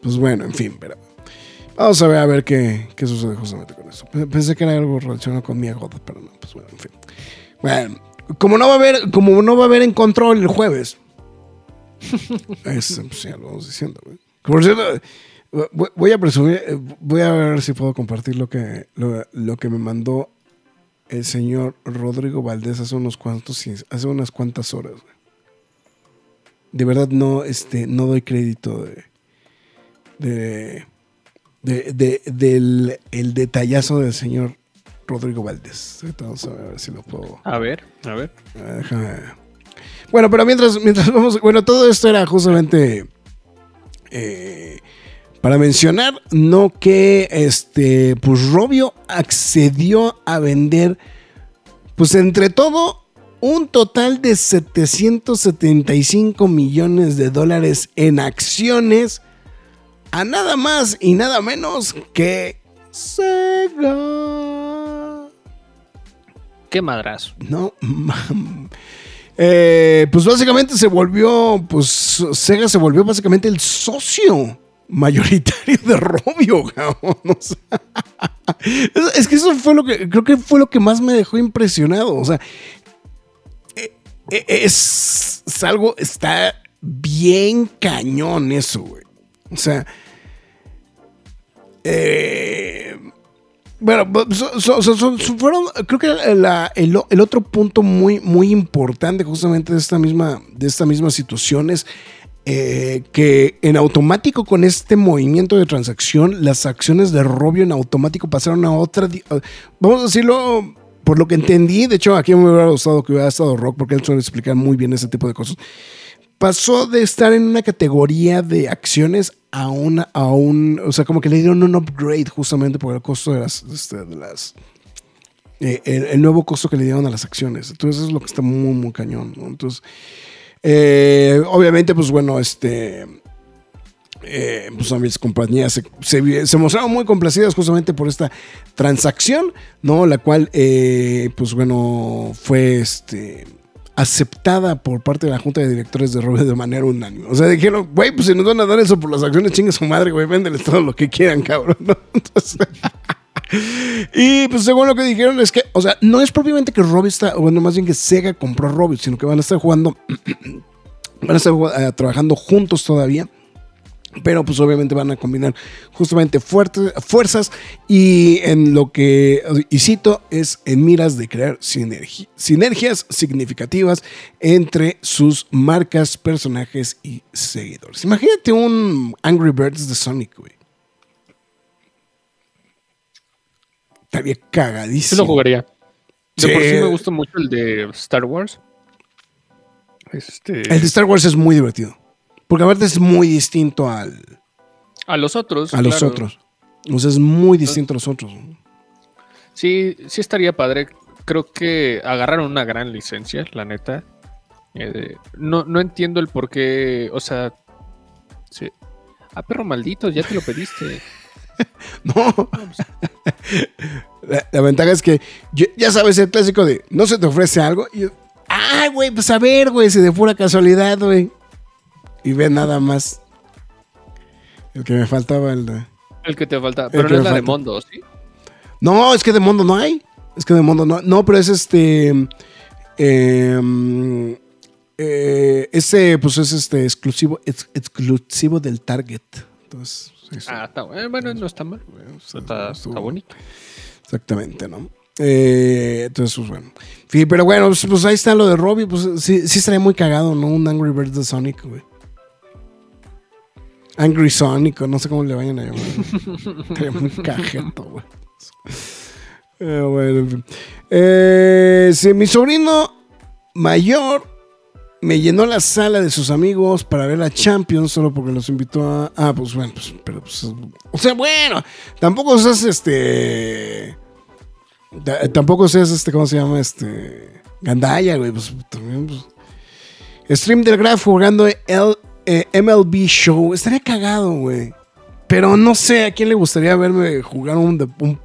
pues bueno, en fin, pero vamos a ver a ver qué, qué sucede justamente con eso. Pe- Pensé que era algo relacionado con mi God, pero no, pues bueno, en fin. Bueno, como no va a haber, como no va a haber en control el jueves. es, pues ya lo vamos diciendo, güey. Por cierto, voy- voy a presumir, eh, voy a ver si puedo compartir lo que, lo, lo que me mandó el señor Rodrigo Valdés hace unos cuantos, hace unas cuantas horas, güey de verdad no, este, no doy crédito de, de, de- de- del el detallazo del señor Rodrigo Valdés. Vamos a ver si lo puedo. A ver, a ver. Déjame. Bueno, pero mientras, mientras vamos, bueno, todo esto era justamente eh, para mencionar, no que este, pues Robio accedió a vender, pues entre todo, un total de 775 millones de dólares en acciones a nada más y nada menos que Sega. Qué madrazo. No, mam. Eh, pues básicamente se volvió, pues Sega se volvió básicamente el socio mayoritario de Robio, cabrón. O sea, es, es que eso fue lo que, creo que fue lo que más me dejó impresionado. O sea, eh, eh, es, es algo, está bien cañón eso, güey. O sea, eh, bueno, fueron, creo que el, otro punto muy, muy importante justamente de esta misma, de esta misma situación es eh, que en automático con este movimiento de transacción, las acciones de Robio en automático pasaron a otra, vamos a decirlo, por lo que entendí, de hecho aquí me hubiera gustado que hubiera estado Rock porque él suele explicar muy bien ese tipo de cosas pasó de estar en una categoría de acciones a una, a un, o sea, como que le dieron un upgrade justamente por el costo de las, este, de las, eh, el, nuevo costo que le dieron a las acciones. Entonces es lo que está muy, muy cañón. Entonces, eh, obviamente, pues bueno, este, eh, pues a mis compañías se, se- se mostraron muy complacidas justamente por esta transacción, ¿no? La cual, eh, pues bueno, fue este aceptada por parte de la junta de directores de Robert de manera unánime. O sea, dijeron, güey, pues si nos van a dar eso por las acciones, chingue su madre, güey, véndeles todo lo que quieran, cabrón, y pues según lo que dijeron es que, o sea, no es propiamente que Robbie está, bueno, más bien que Sega compró a sino que van a estar jugando, van a estar eh, trabajando juntos todavía. Pero pues obviamente van a combinar justamente fuertes, fuerzas y en lo que, y cito, es en miras de crear sinergi- sinergias significativas entre sus marcas, personajes y seguidores. Imagínate un Angry Birds de Sonic, güey. Estaría cagadísimo. lo jugaría. De Sí. por sí me gusta mucho el de Star Wars. Este, El de Star Wars es muy divertido. Porque aparte es muy distinto al, a los otros. a los otros. O sea, es muy distinto a los otros. Sí, sí estaría padre. Creo que agarraron una gran licencia, la neta. Eh, no, no entiendo el por qué. O sea. Sí. Ah, perro maldito, ya te lo pediste. No. La, la ventaja es que yo- ya sabes el clásico de no se te ofrece algo. Y yo, ah, güey, pues a ver, güey, si de pura casualidad, güey. Y ve nada más. El que me faltaba, el de. El que te falta. Pero no es la de. Mondo, ¿sí? No, es que de mundo no hay. Es que de mundo no. No, pero es este. em, eh, ese, pues es este exclusivo, ex- exclusivo del Target. Entonces. Ah, está bueno. Bueno, no está mal. Está, está bonito. Exactamente, ¿no? Eh, entonces, pues bueno. Sí, pero bueno, pues, pues ahí está lo de Robbie. Pues sí, sí estaría muy cagado, ¿no? Un Angry Birds de Sonic, güey. Angry Sonic, no sé cómo le vayan a llamar. Muy cajeto, güey. Eh, bueno, en fin. Eh, si mi sobrino mayor me llenó la sala de sus amigos para ver a Champions solo porque los invitó a. Ah, pues bueno, pues, pero pues. O sea, bueno, tampoco seas este. ta- Tampoco seas este, ¿cómo se llama? Este. Gandaya, güey. Pues también, pues. Stream del Graf jugando el eh, MLB Show. Estaría cagado, güey. Pero no sé a quién le gustaría verme jugar un, de- un,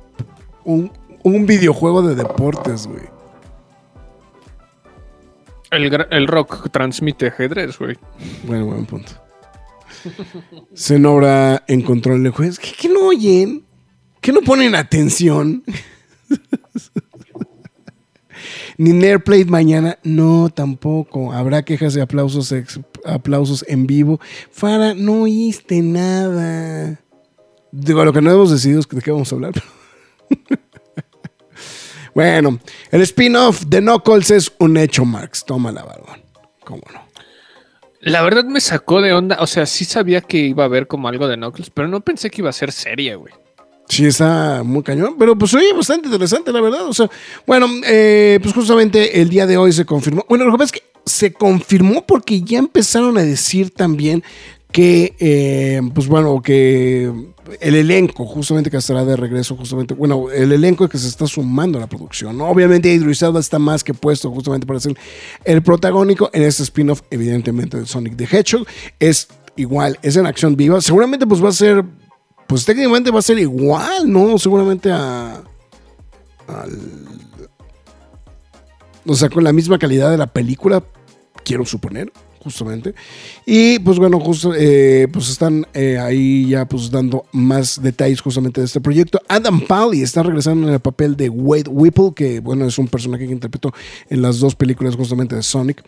un, un videojuego de deportes, güey. El, rock transmite ajedrez, güey. Bueno, buen punto. Zenobra encontró el juez. ¿Qué, qué no oyen? ¿Qué no ponen atención? Ni Nerdplate mañana. No, tampoco. Habrá quejas de aplausos, ex- aplausos en vivo. Fara, no oíste nada. Digo, lo que no hemos decidido es de qué vamos a hablar. bueno, el spin-off de Knuckles es un hecho, Marx. Tómala, barbón. ¿Cómo no? La verdad me sacó de onda. O sea, sí sabía que iba a haber como algo de Knuckles, pero no pensé que iba a ser seria, güey. Sí, está muy cañón, pero pues oye, bastante interesante, la verdad. O sea, bueno, eh, pues justamente el día de hoy se confirmó. Bueno, lo que pasa es que se confirmó porque ya empezaron a decir también que, eh, pues bueno, que el elenco, justamente que estará de regreso, justamente, bueno, el elenco que se está sumando a la producción, ¿no? Obviamente Idris Elba está más que puesto justamente para ser el protagónico en este spin-off, evidentemente, de Sonic the Hedgehog. Es igual, es en acción viva. Seguramente pues va a ser pues técnicamente va a ser igual, ¿no? Seguramente a. al- o sea, con la misma calidad de la película, quiero suponer, justamente. Y pues bueno, justo, eh, pues están eh, ahí ya pues dando más detalles justamente de este proyecto. Adam Pally está regresando en el papel de Wade Whipple, que bueno, es un personaje que interpretó en las dos películas justamente de Sonic.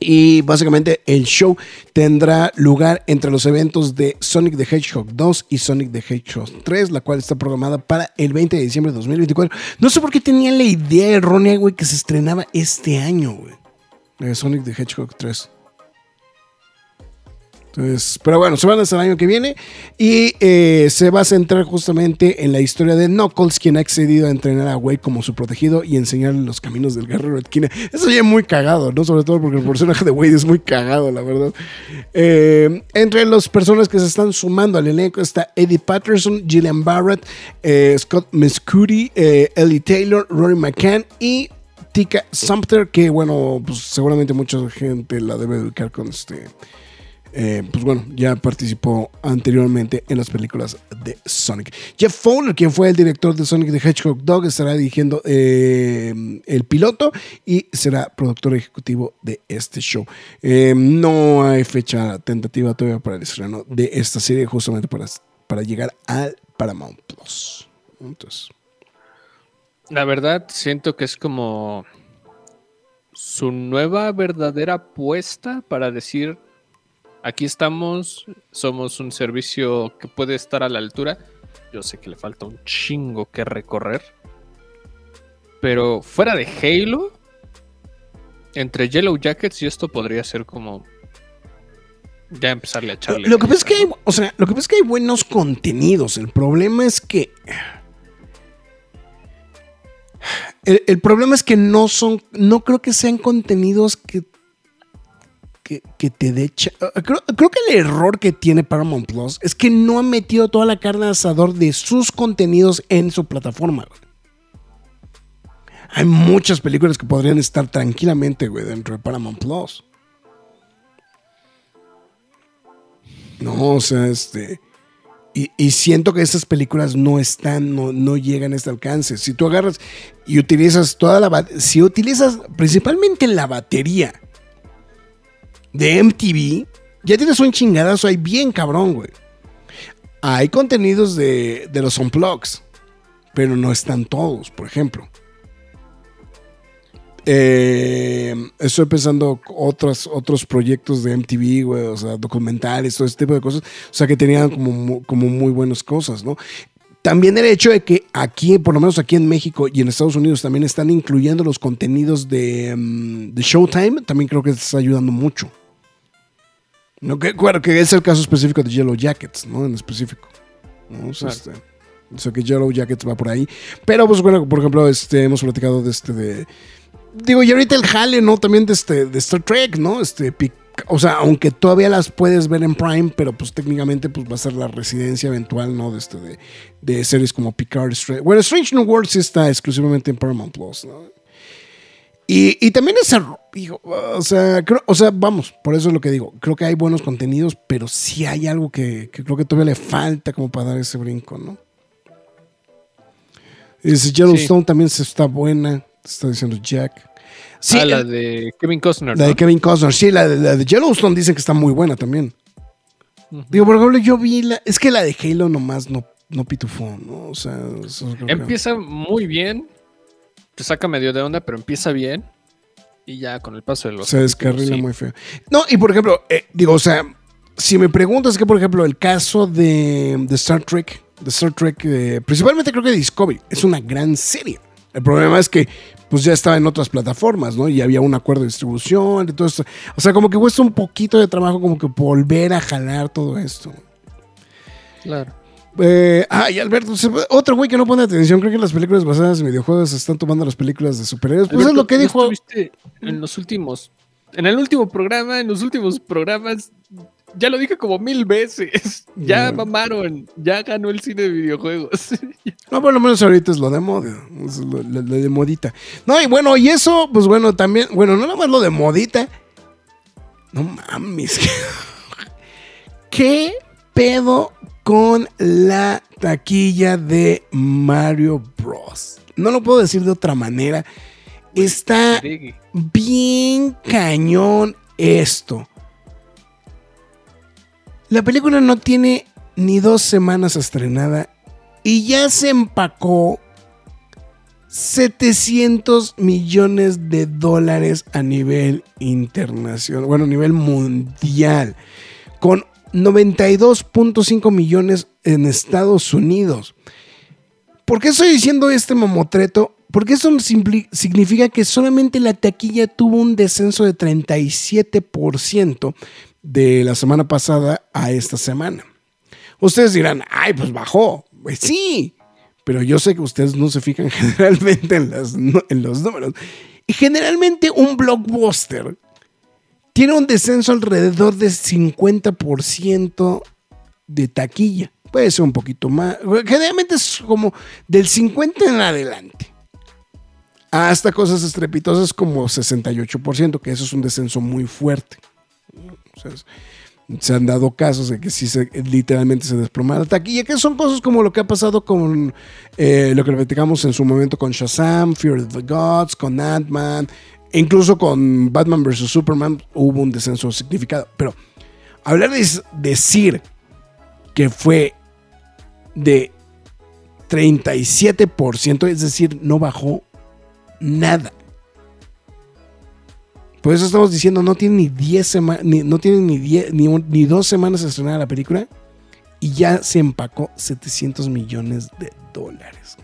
Y básicamente el show tendrá lugar entre los eventos de Sonic the Hedgehog 2 y Sonic the Hedgehog 3, la cual está programada para el 20 de diciembre de 2024. No sé por qué tenía la idea errónea, güey, que se estrenaba este año, güey. De Sonic the Hedgehog 3. Entonces, pero bueno, se van hasta el año que viene y eh, se va a centrar justamente en la historia de Knuckles, quien ha accedido a entrenar a Wade como su protegido y enseñarle los caminos del guerrero esquina. Eso ya es muy cagado, ¿no? Sobre todo porque el personaje de Wade es muy cagado, la verdad. Eh, entre las personas que se están sumando al elenco está Eddie Patterson, Gillian Barrett, eh, Scott Mescudi, eh, Ellie Taylor, Rory McCann y Tika Sumpter, que bueno, pues seguramente mucha gente la debe ubicar con este. eh, pues bueno, ya participó anteriormente en las películas de Sonic. Jeff Fowler, quien fue el director de Sonic the Hedgehog Dog, estará dirigiendo eh, el piloto y será productor ejecutivo de este show. Eh, no hay fecha tentativa todavía para el estreno de esta serie, justamente para, para llegar al Paramount Plus. Entonces, La verdad, siento que es como su nueva verdadera apuesta para decir, aquí estamos, somos un servicio que puede estar a la altura. Yo sé que le falta un chingo que recorrer. Pero fuera de Halo, entre Yellow Jackets y esto podría ser como ya empezarle a echarle. Lo que pasa es que hay, o sea, lo que pasa es que hay buenos contenidos. El problema es que. El, problema es que no son. No creo que sean contenidos que. Que, te dé. cha- Creo, que el error que tiene Paramount Plus es que no ha metido toda la carne al asador de sus contenidos en su plataforma. Hay muchas películas que podrían estar tranquilamente, güey, dentro de Paramount Plus. No, o sea, este. Y, siento que esas películas no están, no, no llegan a este alcance. Si tú agarras y utilizas toda la. Si utilizas principalmente la batería de MTV, ya tienes un chingadazo ahí bien cabrón, güey. Hay contenidos de, de los Unplugs, pero no están todos, por ejemplo. Eh, estoy pensando otros, otros proyectos de MTV, güey, o sea, documentales, todo ese tipo de cosas, o sea, que tenían como, como muy buenas cosas, ¿no? También el hecho de que aquí, por lo menos aquí en México y en Estados Unidos, también están incluyendo los contenidos de, mm, de Showtime, también creo que está ayudando mucho. No, que, claro, que es el caso específico de Yellow Jackets, ¿no? En específico. ¿no? O sea, Claro. este, o sea, que Yellow Jackets va por ahí. Pero, pues bueno, por ejemplo, este, hemos platicado de este de. Digo, y ahorita el jale, ¿no? También de este, de Star Trek, ¿no? Este, o sea, aunque todavía las puedes ver en Prime, pero pues técnicamente pues va a ser la residencia eventual, ¿no? De este, de, de series como Picard, Strange. Bueno, Strange New World sí está exclusivamente en Paramount Plus, ¿no? Y, y también ese, digo, o sea, creo- o sea, vamos, por eso es lo que digo. Creo que hay buenos contenidos, pero sí hay algo que, que creo que todavía le falta como para dar ese brinco, ¿no? Y dice Yellowstone también se está buena, está diciendo Jack. Sí, ah, la el- de Kevin Costner. la de ¿no? Kevin Costner, sí, la de, la de Yellowstone dicen que está muy buena también. Ujú. Digo, por ejemplo, yo vi la. Es que la de Halo nomás no, no pitufó, ¿no? O sea, eso que- Empieza muy bien. Te saca medio de onda, pero empieza bien. Y ya con el paso de los. se descarrila sí. muy feo. No, y por ejemplo, eh, digo, o sea, si me preguntas que, por ejemplo, el caso de, de Star Trek, de Star Trek, eh, principalmente creo que Discovery, es una gran serie. El problema es que, pues ya estaba en otras plataformas, ¿no? Y había un acuerdo de distribución y todo esto. O sea, como que cuesta un poquito de trabajo, como que volver a jalar todo esto. Claro. Eh, ah, y Alberto, otro güey que no pone atención, creo que las películas basadas en videojuegos se están tomando las películas de superhéroes. Pues es Alberto, lo que ¿no dijo. en los últimos. En el último programa, en los últimos programas. Ya lo dije como mil veces. Ya Ya. mamaron. Ya ganó el cine de videojuegos. No, por lo menos ahorita es lo de moda. Es lo, lo- lo de modita. No, y bueno, y eso, pues bueno, también, bueno, no nada más lo de modita. No mames. ¿Qué pedo con la taquilla de Mario Bros? No lo puedo decir de otra manera. Está bien cañón esto. La película no tiene ni dos semanas estrenada y ya se empacó 700 millones de dólares a nivel internacional, bueno, a nivel mundial, con 92.5 millones en Estados Unidos. ¿Por qué estoy diciendo este mamotreto? Porque eso significa que solamente la taquilla tuvo un descenso de 37% de la semana pasada a esta semana. Ustedes dirán, ay, pues bajó. Pues sí, pero yo sé que ustedes no se fijan generalmente en, en los números. Y generalmente un blockbuster tiene un descenso alrededor de 50% de taquilla. Puede ser un poquito más. Generalmente es como del 50 en adelante. Hasta cosas estrepitosas como 68%, que eso es un descenso muy fuerte. Se han dado casos de que sí se, literalmente se desploma la taquilla, que son cosas como lo que ha pasado con eh, lo que platicamos en su momento con Shazam, Fear of the Gods, con Ant-Man, e incluso con Batman vs. Superman hubo un descenso significado. Pero hablar de decir que fue de 37%, es decir, no bajó nada. Por eso estamos diciendo, no tiene ni 10 semanas, no tiene ni, 10 ni, dos semanas de estrenar la película y ya se empacó 700 millones de dólares.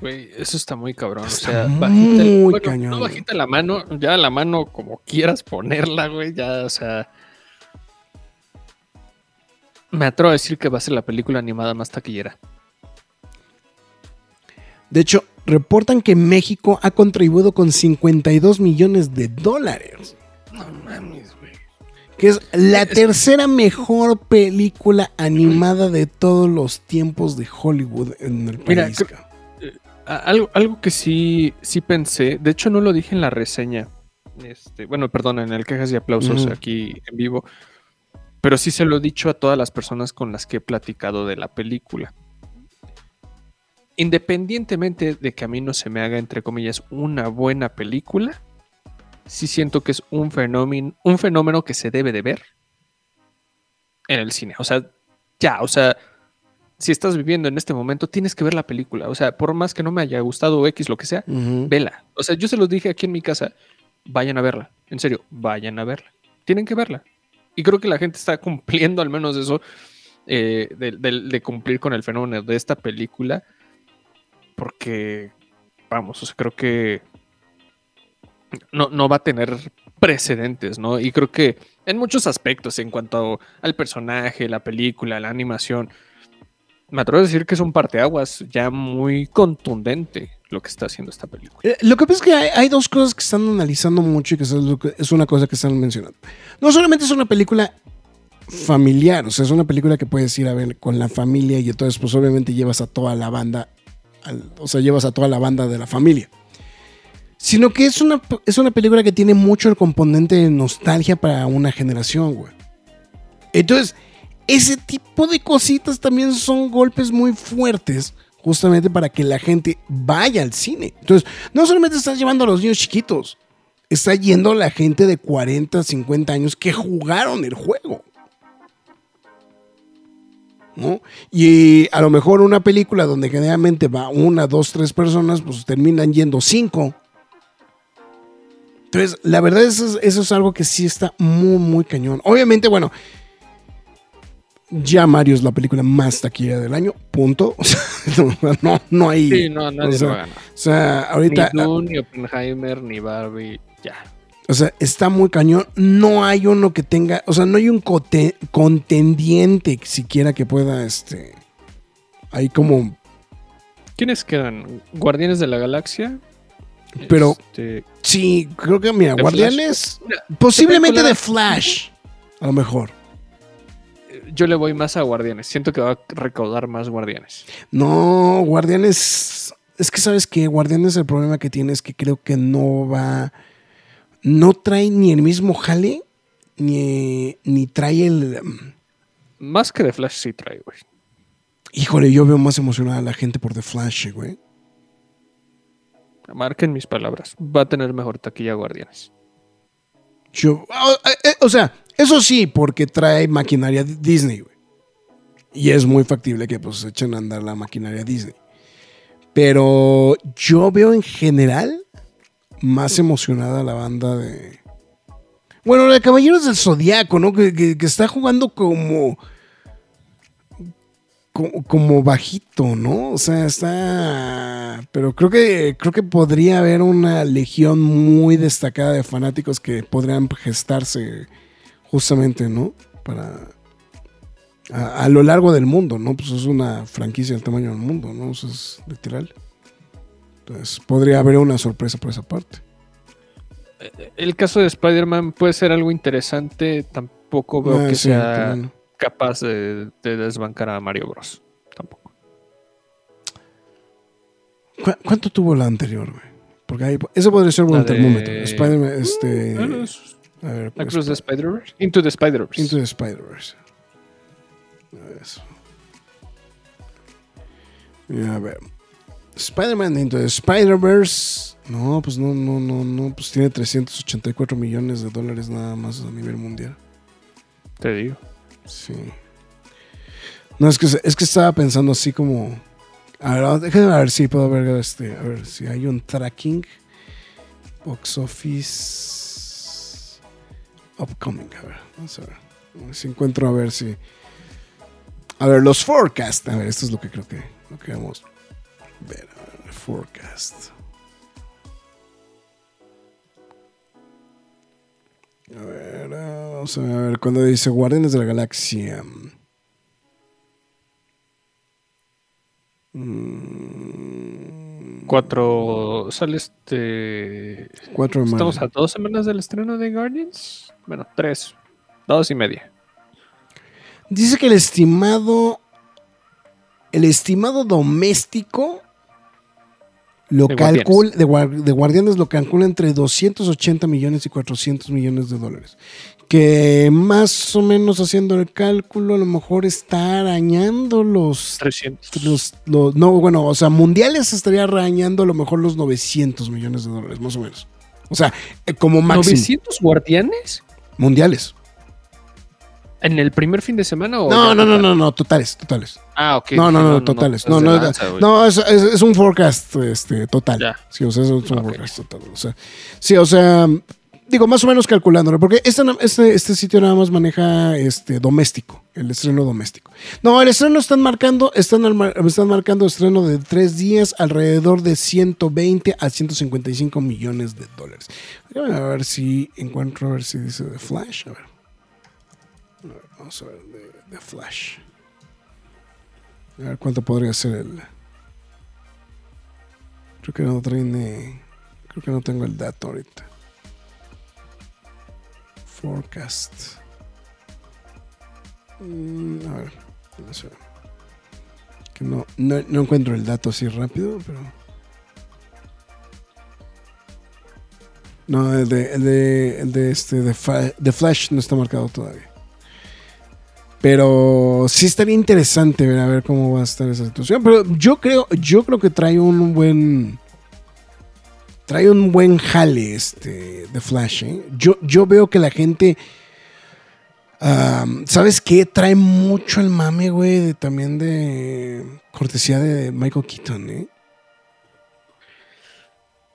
Güey, eso está muy cabrón. Está o sea, muy bajita, el- bueno, cañón, No bajita la mano, ya la mano como quieras ponerla, güey. Ya, o sea. Me atrevo a decir que va a ser la película animada más taquillera. De hecho, reportan que México ha contribuido con 52 millones de dólares, No mames, güey. que es la Es- tercera mejor película animada de todos los tiempos de Hollywood en el Mira, país. A- Algo, algo que sí, sí pensé, de hecho no lo dije en la reseña, este, bueno, perdón, en el quejas y aplausos aquí en vivo, pero sí se lo he dicho a todas las personas con las que he platicado de la película. Independientemente de que a mí no se me haga, entre comillas, una buena película, sí siento que es un fenómeno, un fenómeno que se debe de ver en el cine. O sea, ya, o sea, si estás viviendo en este momento, tienes que ver la película. O sea, por más que no me haya gustado X, lo que sea, vela. O sea, yo se los dije aquí en mi casa, vayan a verla. En serio, vayan a verla. Tienen que verla. Y creo que la gente está cumpliendo al menos eso, eh, de, de- de cumplir con el fenómeno de esta película. Porque, vamos, o sea, creo que no, no va a tener precedentes, ¿no? Y creo que en muchos aspectos, en cuanto al personaje, la película, la animación, me atrevo a decir que es un parteaguas ya muy contundente lo que está haciendo esta película. Eh, Lo que pasa es que hay, dos cosas que están analizando mucho y que- es una cosa que están mencionando. No solamente es una película familiar, o sea, es una película que puedes ir a ver con la familia y entonces pues obviamente llevas a toda la banda, o sea, llevas a toda la banda de la familia. Sino que es una, es una película que tiene mucho el componente de nostalgia para una generación, güey. Entonces, ese tipo de cositas también son golpes muy fuertes justamente para que la gente vaya al cine. Entonces, no solamente estás llevando a los niños chiquitos, está yendo la gente de 40, 50 años que jugaron el juego. ¿No? Y a lo mejor una película donde generalmente va una, dos, tres personas, pues terminan yendo cinco. Entonces, la verdad, eso es, eso es algo que sí está muy, muy cañón. Obviamente, bueno, ya Mario es la película más taquilla del año, punto. O sea, no, no, hay. Sí, no, nadie o sea, lo. O sea, ahorita. ni Dune, ni Oppenheimer, ni Barbie, ya. O sea, está muy cañón. No hay uno que tenga. O sea, no hay un cote- contendiente siquiera que pueda, este. Ahí como. ¿Quiénes quedan? ¿Guardianes de la Galaxia? Pero- Este, Sí, creo que, mira, ¿De Guardianes. Posiblemente de Flash. A lo mejor. yo le voy más a Guardianes. Siento que va a recaudar más Guardianes. No, Guardianes. Es que sabes que Guardianes el problema que tiene es que creo que no va. No trae ni el mismo jale, ni, ni trae el. Más que de Flash sí trae, güey. Híjole, yo veo más emocionada a la gente por The Flash, güey. Marquen mis palabras. Va a tener mejor taquilla Guardianes. Yo, o, eh, o sea, eso sí, porque trae maquinaria Disney, güey. Y es muy factible que pues echen a andar la maquinaria Disney. Pero yo veo en general más emocionada la banda de. Bueno, la de Caballeros del Zodiaco, ¿no? Que, está jugando como, como. bajito, ¿no? O sea, está. Pero creo que. Creo que podría haber una legión muy destacada de fanáticos que podrían gestarse justamente, ¿no? Para. A, lo largo del mundo, ¿no? Pues es una franquicia del tamaño del mundo, ¿no? Eso es literal. Entonces, podría haber una sorpresa por esa parte. El caso de Spider-Man puede ser algo interesante. Tampoco veo Ah, que sí, sea también. capaz de, de desbancar a Mario Bros. Tampoco. ¿Cu- ¿Cuánto tuvo la anterior, güey? Porque ahí, eso podría ser un buen La de- termómetro. Spider-Man, este. Bueno, es a ver, pues, Across the Spider-Verse. Into the Spider-Verse. Into the Spider-Verse. Eso. A ver. Spider-Man Into the Spider-Verse. No, pues no, no, no, no. Pues tiene 384 millones de dólares nada más a nivel mundial. Te digo. Sí. No, es que, es que estaba pensando así como. A ver, déjame ver si puedo ver este. A ver si hay un tracking. Box Office. Upcoming. A ver, vamos a ver. A ver Si encuentro a ver si. A ver, los forecast. A ver, esto es lo que creo que, lo que vamos ver. Forecast. A ver, ah, vamos a ver. Cuando dice Guardianes de la Galaxia. Mm, Cuatro. Sale este. Cuatro Estamos a dos semanas del estreno de Guardians. Bueno, tres. Dos y media. Dice que el estimado. El estimado doméstico. Lo De calcula. De, guar- de Guardianes lo calcula entre 280 millones y 400 millones de dólares. Que más o menos haciendo el cálculo, a lo mejor está arañando los 300. los, los- no, bueno, o sea, mundiales estaría arañando a lo mejor los 900 millones de dólares, más o menos. O sea, eh, como máximo. ¿900 guardianes? Mundiales. ¿En el primer fin de semana o.? No, no, no, no, no, totales, totales. Ah, ok. No, no, dije, no, totales. No, no, de no, lanza, no, es, es- es un forecast este, total. Ya. Sí, o sea, es un forecast total. O sea, sí, o sea, digo, más o menos calculándolo, porque este, este, este sitio nada más maneja este doméstico, el estreno doméstico. No, el estreno están marcando, están, están marcando estreno de tres días, alrededor de 120 a 155 millones de dólares. Déjame a ver si encuentro, a ver si dice The Flash. A ver. A ver, vamos a ver, The Flash. A ver cuánto podría ser el. Creo que no traen. Creo que no tengo el dato ahorita. Forecast. Mm, a ver. a ver. Que no, no, no encuentro el dato así rápido, pero. No, el de, el de, el de este, de Flash no está marcado todavía. Pero sí estaría interesante ver a ver cómo va a estar esa situación. Pero yo creo, yo creo que trae un buen. Trae un buen jale este de Flash. ¿eh? Yo, yo veo que la gente. ¿Sabes qué? Trae mucho el mame, güey, de, también de cortesía de Michael Keaton, ¿eh?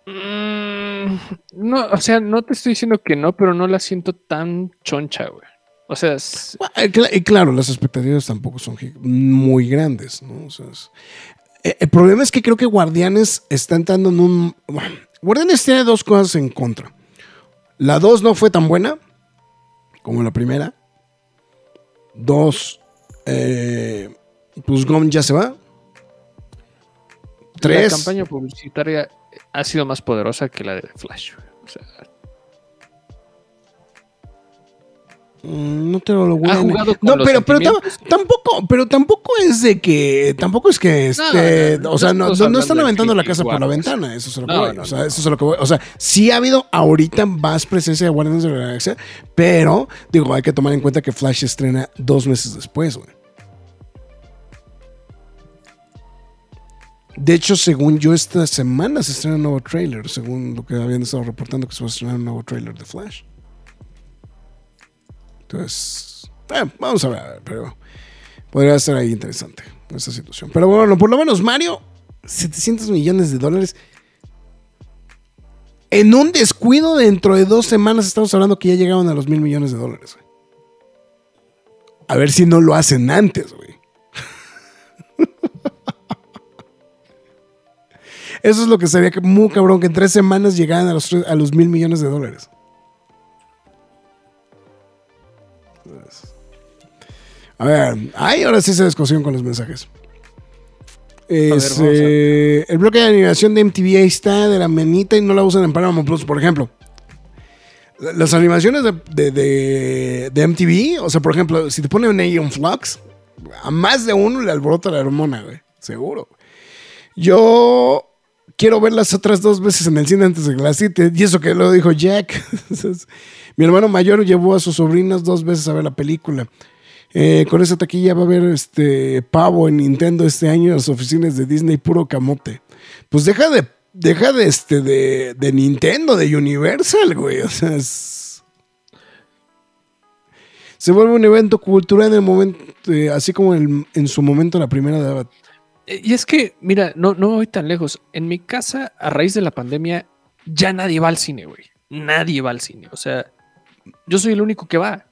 Mm, no, o sea, no te estoy diciendo que no, pero no la siento tan choncha, güey. O sea, es- Bueno, eh, y claro, las expectativas tampoco son muy grandes, ¿no? O sea, es- eh, el problema es que creo que Guardianes está entrando en un... bueno, Guardianes tiene dos cosas en contra. La dos no fue tan buena como la primera. Dos, eh, pues Gon ya se va. la Tres, campaña publicitaria ha sido más poderosa que la de Flash. O sea, No te lo voy a jugado con No, los pero, pero tampoco, pero tampoco es de que, tampoco es que este, no, no, o sea, no, no, están aventando la casa por la ventana, eso es lo que voy, o sea, eso es lo que voy, o sea, sí ha habido ahorita más presencia de Guardianes de la Galaxia, pero digo, hay que tomar en cuenta que Flash estrena dos meses después, güey. De hecho, según yo, esta semana se estrena un nuevo trailer, según lo que habían estado reportando que se va a estrenar un nuevo trailer de Flash. Entonces, eh, vamos a ver, pero podría estar ahí interesante esta situación. Pero bueno, por lo menos Mario, 700 millones de dólares. En un descuido dentro de dos semanas estamos hablando que ya llegaban a los mil millones de dólares. A ver si no lo hacen antes, güey. Eso es lo que sería muy cabrón, que en tres semanas llegaran a los, a los mil millones de dólares. A ver, ay, ahora sí se descosieron con los mensajes. Es, vamos a ver. eh, el bloque de animación de MTV ahí está, de la menita, y no la usan en Paramount Plus, por ejemplo. La- Las animaciones de, de- de- de MTV, o sea, por ejemplo, si te ponen un Aeon Flux, a más de uno le alborota la hormona, güey. Seguro. Yo quiero ver las otras dos veces en el cine antes de que las cite. Y eso que lo dijo Jack. Mi hermano mayor llevó a sus sobrinas dos veces a ver la película. Eh, con esa taquilla va a haber este pavo en Nintendo este año en las oficinas de Disney, puro camote. Pues deja de, deja de este, de, de Nintendo, de Universal, güey. O sea, es- se vuelve un evento cultural en el momento, eh, así como en, su momento la primera de Y es que, mira, no, no voy tan lejos. En mi casa, a raíz de la pandemia, ya nadie va al cine, güey. Nadie va al cine. O sea, yo soy el único que va.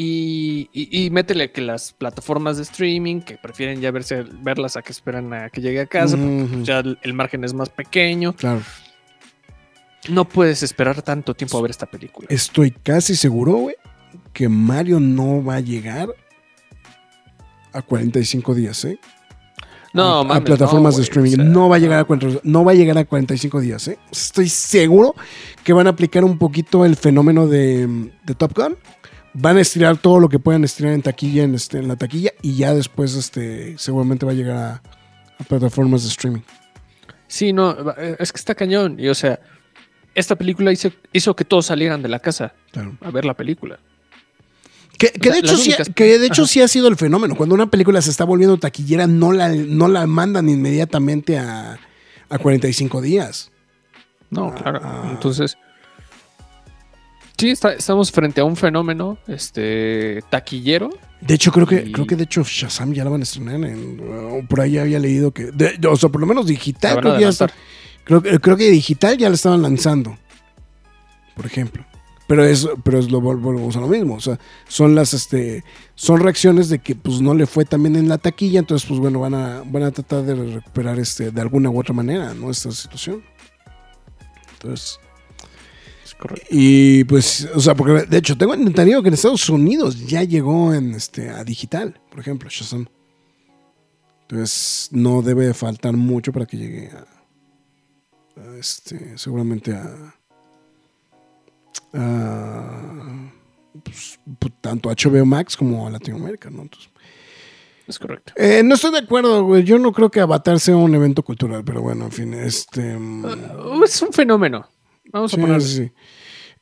Y, y, y métele que las plataformas de streaming que prefieren ya verse, verlas a que esperan a que llegue a casa, porque Ujú. ya el, el margen es más pequeño. Claro. No puedes esperar tanto tiempo a ver esta película. Estoy casi seguro, güey, que Mario no va a llegar a 45 días, ¿eh? No, a, a plataformas no, de streaming. o sea, no va a llegar a 40 no va a llegar a 45 días, ¿eh? Estoy seguro que van a aplicar un poquito el fenómeno de, de Top Gun. Van a estirar todo lo que puedan estirar en taquilla, en, este, en la taquilla, y ya después este, seguramente va a llegar a, a plataformas de streaming. Sí, no, eh, es que está cañón. Y o sea, esta película hizo, hizo que todos salieran de la casa Claro. a ver la película. Que, de hecho, sí, que de hecho Ajá. sí ha sido el fenómeno. Cuando una película se está volviendo taquillera, no la, no la mandan inmediatamente a, a 45 días. No, claro. Ah. Entonces, sí, está- estamos frente a un fenómeno este, taquillero. De hecho, creo que, Y- creo que de hecho Shazam ya la van a estrenar. En, o por ahí había leído que. de- o sea, por lo menos digital, creo que ya está. Creo, que- creo que digital ya la estaban lanzando. por ejemplo. Pero es, pero es lo vol- volvemos a lo mismo. O sea, son las este. Son reacciones de que pues no le fue tan bien en la taquilla. Entonces, pues bueno, van a, van a tratar de recuperar este de alguna u otra manera, ¿no? Esta situación. Entonces. Correcto. Y pues, o sea, porque de hecho tengo entendido que en Estados Unidos ya llegó en este a digital, por ejemplo, Shazam. Entonces no debe de faltar mucho para que llegue a, a este, seguramente a, a, pues, pu- tanto a HBO Max como a Latinoamérica, ¿no? Entonces, Es correcto. eh, no estoy de acuerdo, güey. Yo no creo que Avatar sea un evento cultural, pero bueno, en fin, este. mm, Uh, es un fenómeno. Vamos a poner. sí, sí.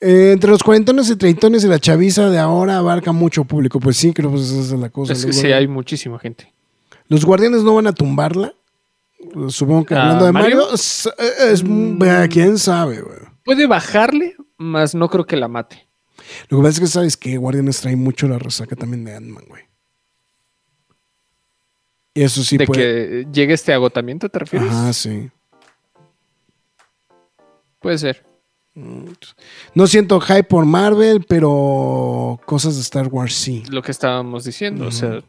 Eh, entre los cuarentones y treintones y la chaviza de ahora abarca mucho público. Pues sí, creo que esa es la cosa. Es que sí, hay muchísima gente. los guardianes no van a tumbarla. Supongo que ¿A hablando de Mario, Mario? es, es- vea, quién sabe, güey. Puede bajarle, más no creo que la mate. Lo que pasa es que sabes que Guardianes trae mucho la resaca también de Ant-Man, güey. Y eso sí de puede. que llegue este agotamiento, ¿te refieres? Ajá, sí. Puede ser. No siento hype por Marvel, pero cosas de Star Wars sí. Lo que estábamos diciendo. O sea,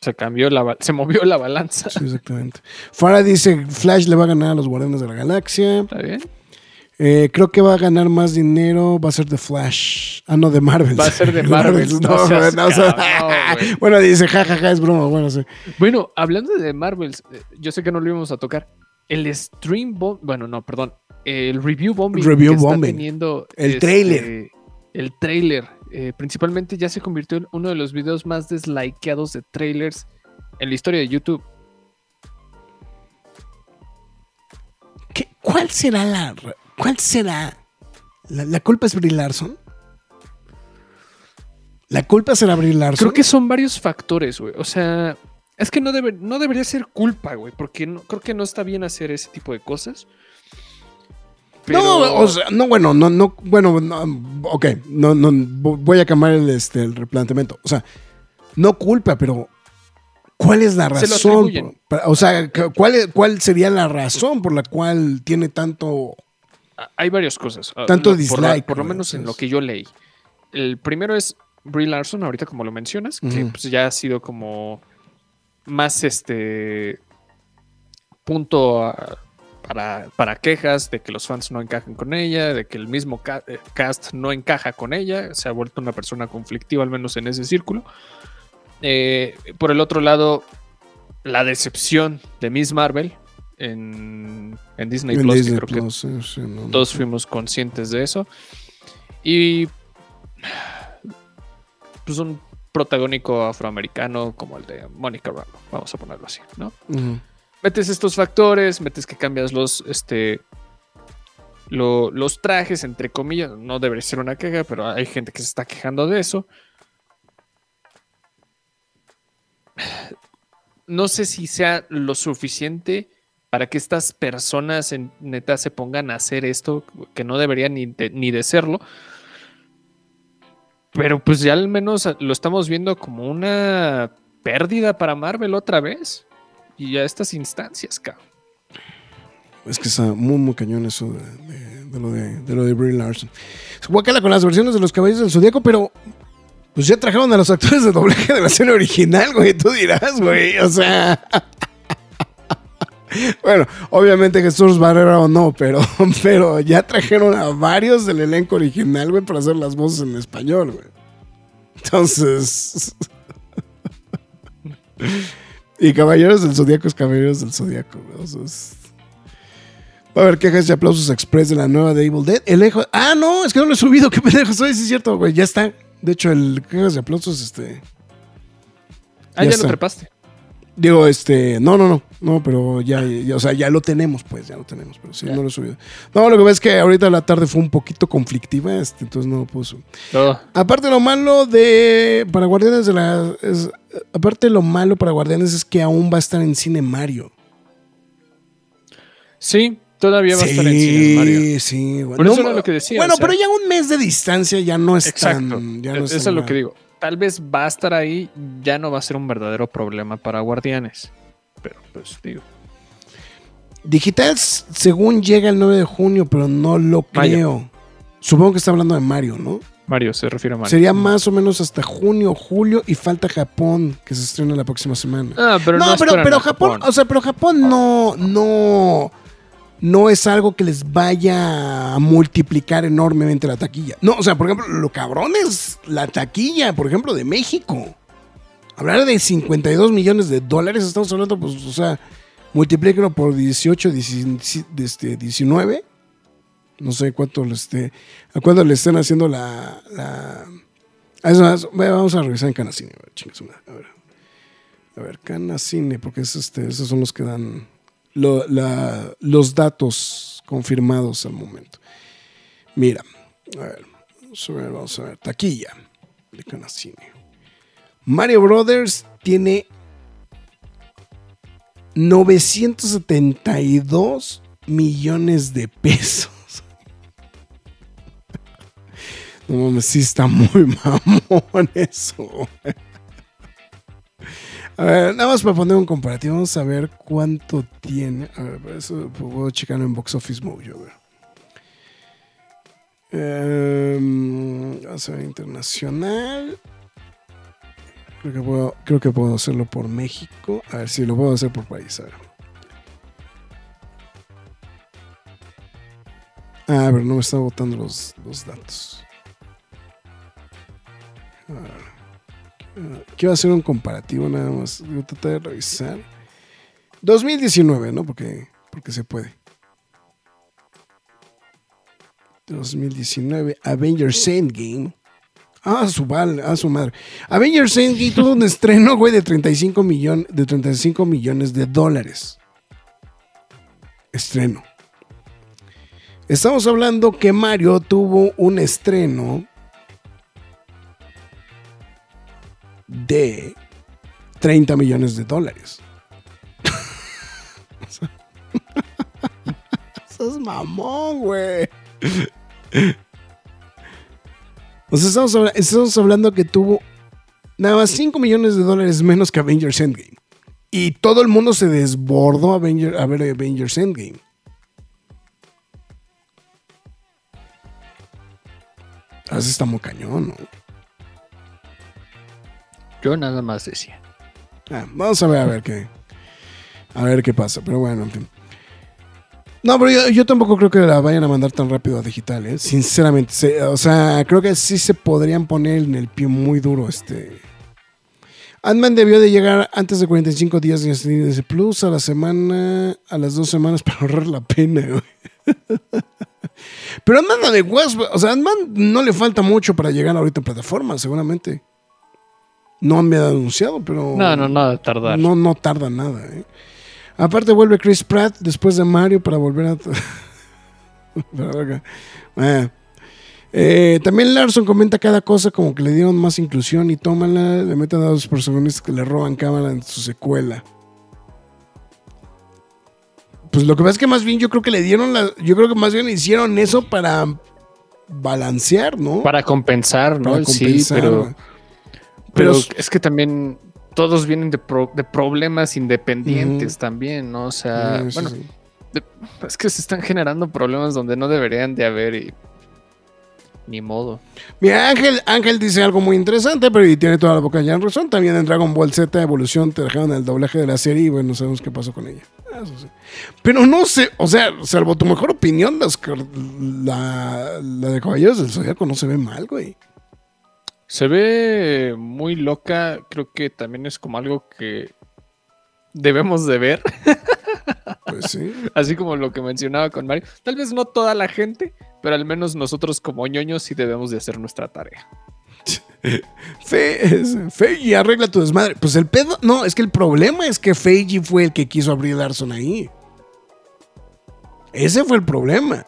se cambió la se movió la balanza. Sí, exactamente. Farah dice: Flash le va a ganar a los Guardianes de la Galaxia. ¿Está bien? Eh, creo que va a ganar más dinero. Va a ser de Flash. Ah, no, de Marvel. Va a ser de Marvel. No, No seas cabrón, bueno, dice jajaja, es broma. Bueno, sí. Bueno, hablando de Marvel, eh, yo sé que no lo íbamos a tocar. El stream bomb, bueno, no, perdón. El review bombing Review que está teniendo El este, tráiler. El trailer. eh, principalmente ya se convirtió en uno de los videos más deslikeados de trailers en la historia de YouTube. ¿Qué- ¿Cuál será la. ¿Cuál será? ¿La, la culpa es Brie Larson? ¿La culpa será Brie Larson? Creo que son varios factores, güey. O sea, es que no, debe, no debería ser culpa, güey, porque no, creo que no está bien hacer ese tipo de cosas. Pero- No, o sea, no, bueno, no, no, bueno, no, ok, no, no, voy a cambiar el, este, el replanteamiento. O sea, no culpa, pero ¿cuál es la razón? por- o sea, cu- ¿cuál, ¿cuál sería la razón por la cual tiene tanto... Hay varias cosas. Ah, Tanto lo- por, la- dislike, por lo menos en lo que yo leí. El primero es Brie Larson, ahorita como lo mencionas, que pues, ya ha sido como más este punto a- para, para quejas de que los fans no encajan con ella, de que el mismo eh, cast no encaja con ella, se ha vuelto una persona conflictiva, al menos en ese círculo. Eh, por el otro lado, la decepción de Miss Marvel en, en Disney en Plus, que creo que Plus, sí, sí, no, no. todos fuimos conscientes de eso. Y pues un protagónico afroamericano como el de Mónica Rambo, vamos a ponerlo así, ¿no? Ujú. Metes estos factores, metes que cambias los, este, lo- los trajes, entre comillas, no debería ser una queja, pero hay gente que se está quejando de eso. No sé si sea lo suficiente para que estas personas en neta se pongan a hacer esto, que no deberían ni ni de serlo. Pero pues ya al menos lo estamos viendo como una pérdida para Marvel otra vez. Y a estas instancias, cabrón. Es que está muy, muy cañón eso de, lo de, de lo de Brie Larson. Guacala con las versiones de los Caballeros del Zodíaco, pero pues ya trajeron a los actores de doblaje de la serie original, güey. Tú dirás, güey. O sea. bueno, obviamente Jesús Barrera o no, pero, pero ya trajeron a varios del elenco original, güey, para hacer las voces en español, güey. Entonces. y Caballeros del Zodíaco es Caballeros del Zodíaco. O sea, es- Va a haber quejas y aplausos express de la nueva de Evil Dead. El ejo. Ah, no, es que no lo he subido. Qué pendejo soy, sí es cierto, güey. Ya está. De hecho, el quejas y aplausos, este. Ah, Ya ya, lo trepaste. Digo, este. No, no, no. No, pero ya, ya, o sea, ya lo tenemos, pues, ya lo tenemos. Pero sí, no lo he subido. No, lo que pasa es que ahorita la tarde fue un poquito conflictiva, este, entonces no lo puso. Todo. Aparte lo malo de para Guardianes de la es- aparte lo malo para Guardianes es que aún va a estar en cine Mario. Sí, todavía va a estar en cine Mario. Sí. Por eso era lo que decía, Bueno, o sea- pero ya un mes de distancia ya no es Exacto. tan ya no Eso es es tan lo que digo. Tal vez va a estar ahí, ya no va a ser un verdadero problema para Guardianes. Pero pues digo. Digital según llega el 9 de junio, pero no lo Mayo. creo. Supongo que está hablando de Mario, ¿no? Mario, se refiere a Mario. Sería más o menos hasta junio, julio y falta Japón, que se estrena la próxima semana. Ah, pero no, no, pero, Japón, o sea, pero Japón no, no, no es algo que les vaya a multiplicar enormemente la taquilla. No, o sea, por ejemplo, lo cabrón es la taquilla, por ejemplo, de México. Hablar de 52 millones de dólares, estamos hablando, pues, o sea, multiplíquelo por 18, 19, este, 19. No sé cuánto le esté, a cuándo le estén haciendo la, la a eso- a eso- vamos a revisar en Canacine, a ver, chinga su madre, a ver. A Canacine, porque es este, esos son los que dan los datos confirmados al momento. Mira, a ver, vamos a ver, vamos a ver. Taquilla de Canacine. Mario Brothers tiene 972 millones de pesos. No mames, sí está muy mamón eso. A ver, nada más para poner un comparativo, vamos a ver cuánto tiene. A ver, para eso puedo checarlo en Box Office Mojo. Em, vamos a ver, internacional. Creo que, puedo, creo que puedo hacerlo por México. A ver si lo puedo hacer por país. A ver. Ah, no me está botando los, los datos. A ver. Quiero hacer un comparativo nada más. Voy a tratar de revisar. 2019, ¿no? Porque, porque se puede. 2019, Avengers Endgame. Ah, su, val, ah, su madre. Avengers Endgame tuvo un estreno, güey, de 35, millón, de 35 millones de dólares. Estreno. Estamos hablando que Mario tuvo un estreno de 30 millones de dólares. Eso es mamón, güey. O sea, estamos, estamos hablando que tuvo nada más 5 millones de dólares menos que Avengers Endgame. Y todo el mundo se desbordó a, Avenger- a ver Avengers Endgame. Así está muy cañón, ¿no? Yo nada más decía. Ah, vamos a ver, a ver qué. A ver qué pasa. Pero bueno, en fin. No, pero yo, yo tampoco creo que la vayan a mandar tan rápido a digital, ¿eh? Sinceramente. se- o sea, creo que sí se podrían poner en el pie muy duro este. Ant-Man debió de llegar antes de 45 días de Disney Plus a la semana, a las dos semanas para ahorrar la pena, güey. Pero Ant-Man de o sea, Ant-Man no le falta mucho para llegar ahorita en plataforma, seguramente. No han anunciado, pero. No, no, nada de tardar. No, no tarda nada. ¿eh? Aparte vuelve Chris Pratt después de Mario para volver a... Ah. Eh, también Larson comenta cada cosa como que le dieron más inclusión y tómala, le meten a los protagonistas que le roban cámara en su secuela. Pues lo que pasa es que más bien yo creo que le dieron la, yo creo que más bien hicieron eso para balancear, ¿no? Para compensar, ¿no? Para sí, pero Pero- es que también todos vienen de, pro- de problemas independientes también, ¿no? O sea, Sí, sí, bueno, sí. de- es que se están generando problemas donde no deberían de haber y ni modo. Mira, Ángel, Ángel dice algo muy interesante, pero y tiene toda la boca ya razón. También en Dragon Ball Z Evolución te dejaron el doblaje de la serie y bueno, sabemos qué pasó con ella. Eso sí. Pero no sé, o sea, salvo tu mejor opinión, las la, la de Caballeros del Zodíaco no se ve mal, güey. Se ve muy loca, creo que también es como algo que debemos de ver, Pues sí. así como lo que mencionaba con Mario. Tal vez no toda la gente, pero al menos nosotros como ñoños sí debemos de hacer nuestra tarea. Fe, Feiji, arregla tu desmadre. Pues el pedo, no, es que el problema es que Feiji fue el que quiso abrir Larson ahí. Ese fue el problema.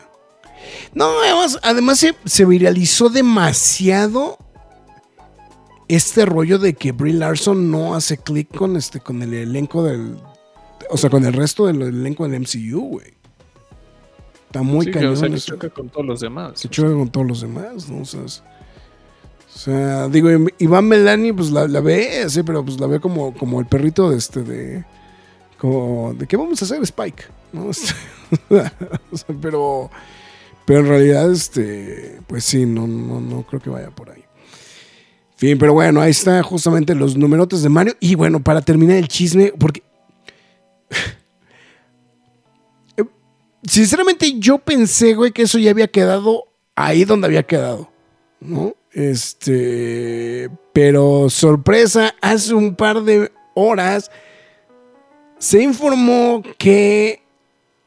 No, además, además se, se viralizó demasiado este rollo de que Brie Larson no hace clic con este, con el elenco del. O sea, con el resto del elenco del MCU, güey. Está muy Sí, que, cañón. o sea, que choca con todos los demás. Se choca con todos los demás, ¿no? O sea, es- o sea, digo, Iván Melani, pues la, la ve, sí, pero pues la ve como, como el perrito de este, de. Como, ¿de qué vamos a hacer, Spike? ¿No? Este, o sea, pero. Pero en realidad, este, pues sí, no, no, no creo que vaya por ahí. Fin, pero bueno, ahí está justamente los numerotes de Mario. Y bueno, para terminar el chisme, porque. Sinceramente, yo pensé, güey, que eso ya había quedado ahí donde había quedado. ¿No? Este. Pero sorpresa, hace un par de horas se informó que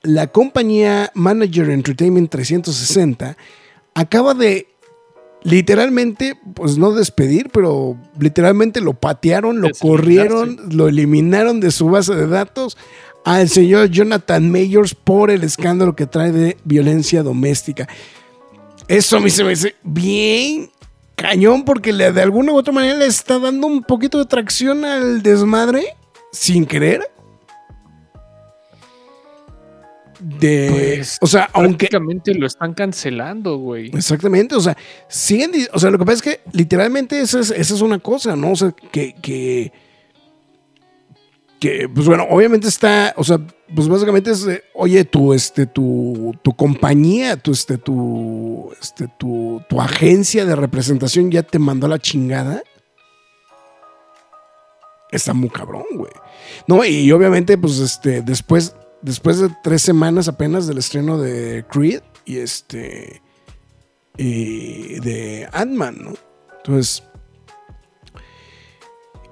la compañía Manager Entertainment 360 acaba de literalmente, pues no despedir, pero literalmente lo patearon, lo corrieron, lo eliminaron de su base de datos al señor Jonathan Mayors por el escándalo que trae de violencia doméstica. Eso a mí se me dice bien cañón porque le, de alguna u otra manera le está dando un poquito de tracción al desmadre sin querer. De, Pues, o sea, aunque Prácticamente lo están cancelando, güey. Exactamente, o sea, siguen, o sea, lo que pasa es que literalmente esa es, esa es una cosa, ¿no? O sea, que, que, que, pues bueno, obviamente está, o sea, pues básicamente es, oye, tu, este, tu, tu compañía, tu, este, tu, este, tu, tu agencia de representación ya te mandó a la chingada. Está muy cabrón, güey. No, y obviamente, pues, este, después, después de tres semanas apenas del estreno de Creed y este y de Ant-Man, ¿no? Entonces,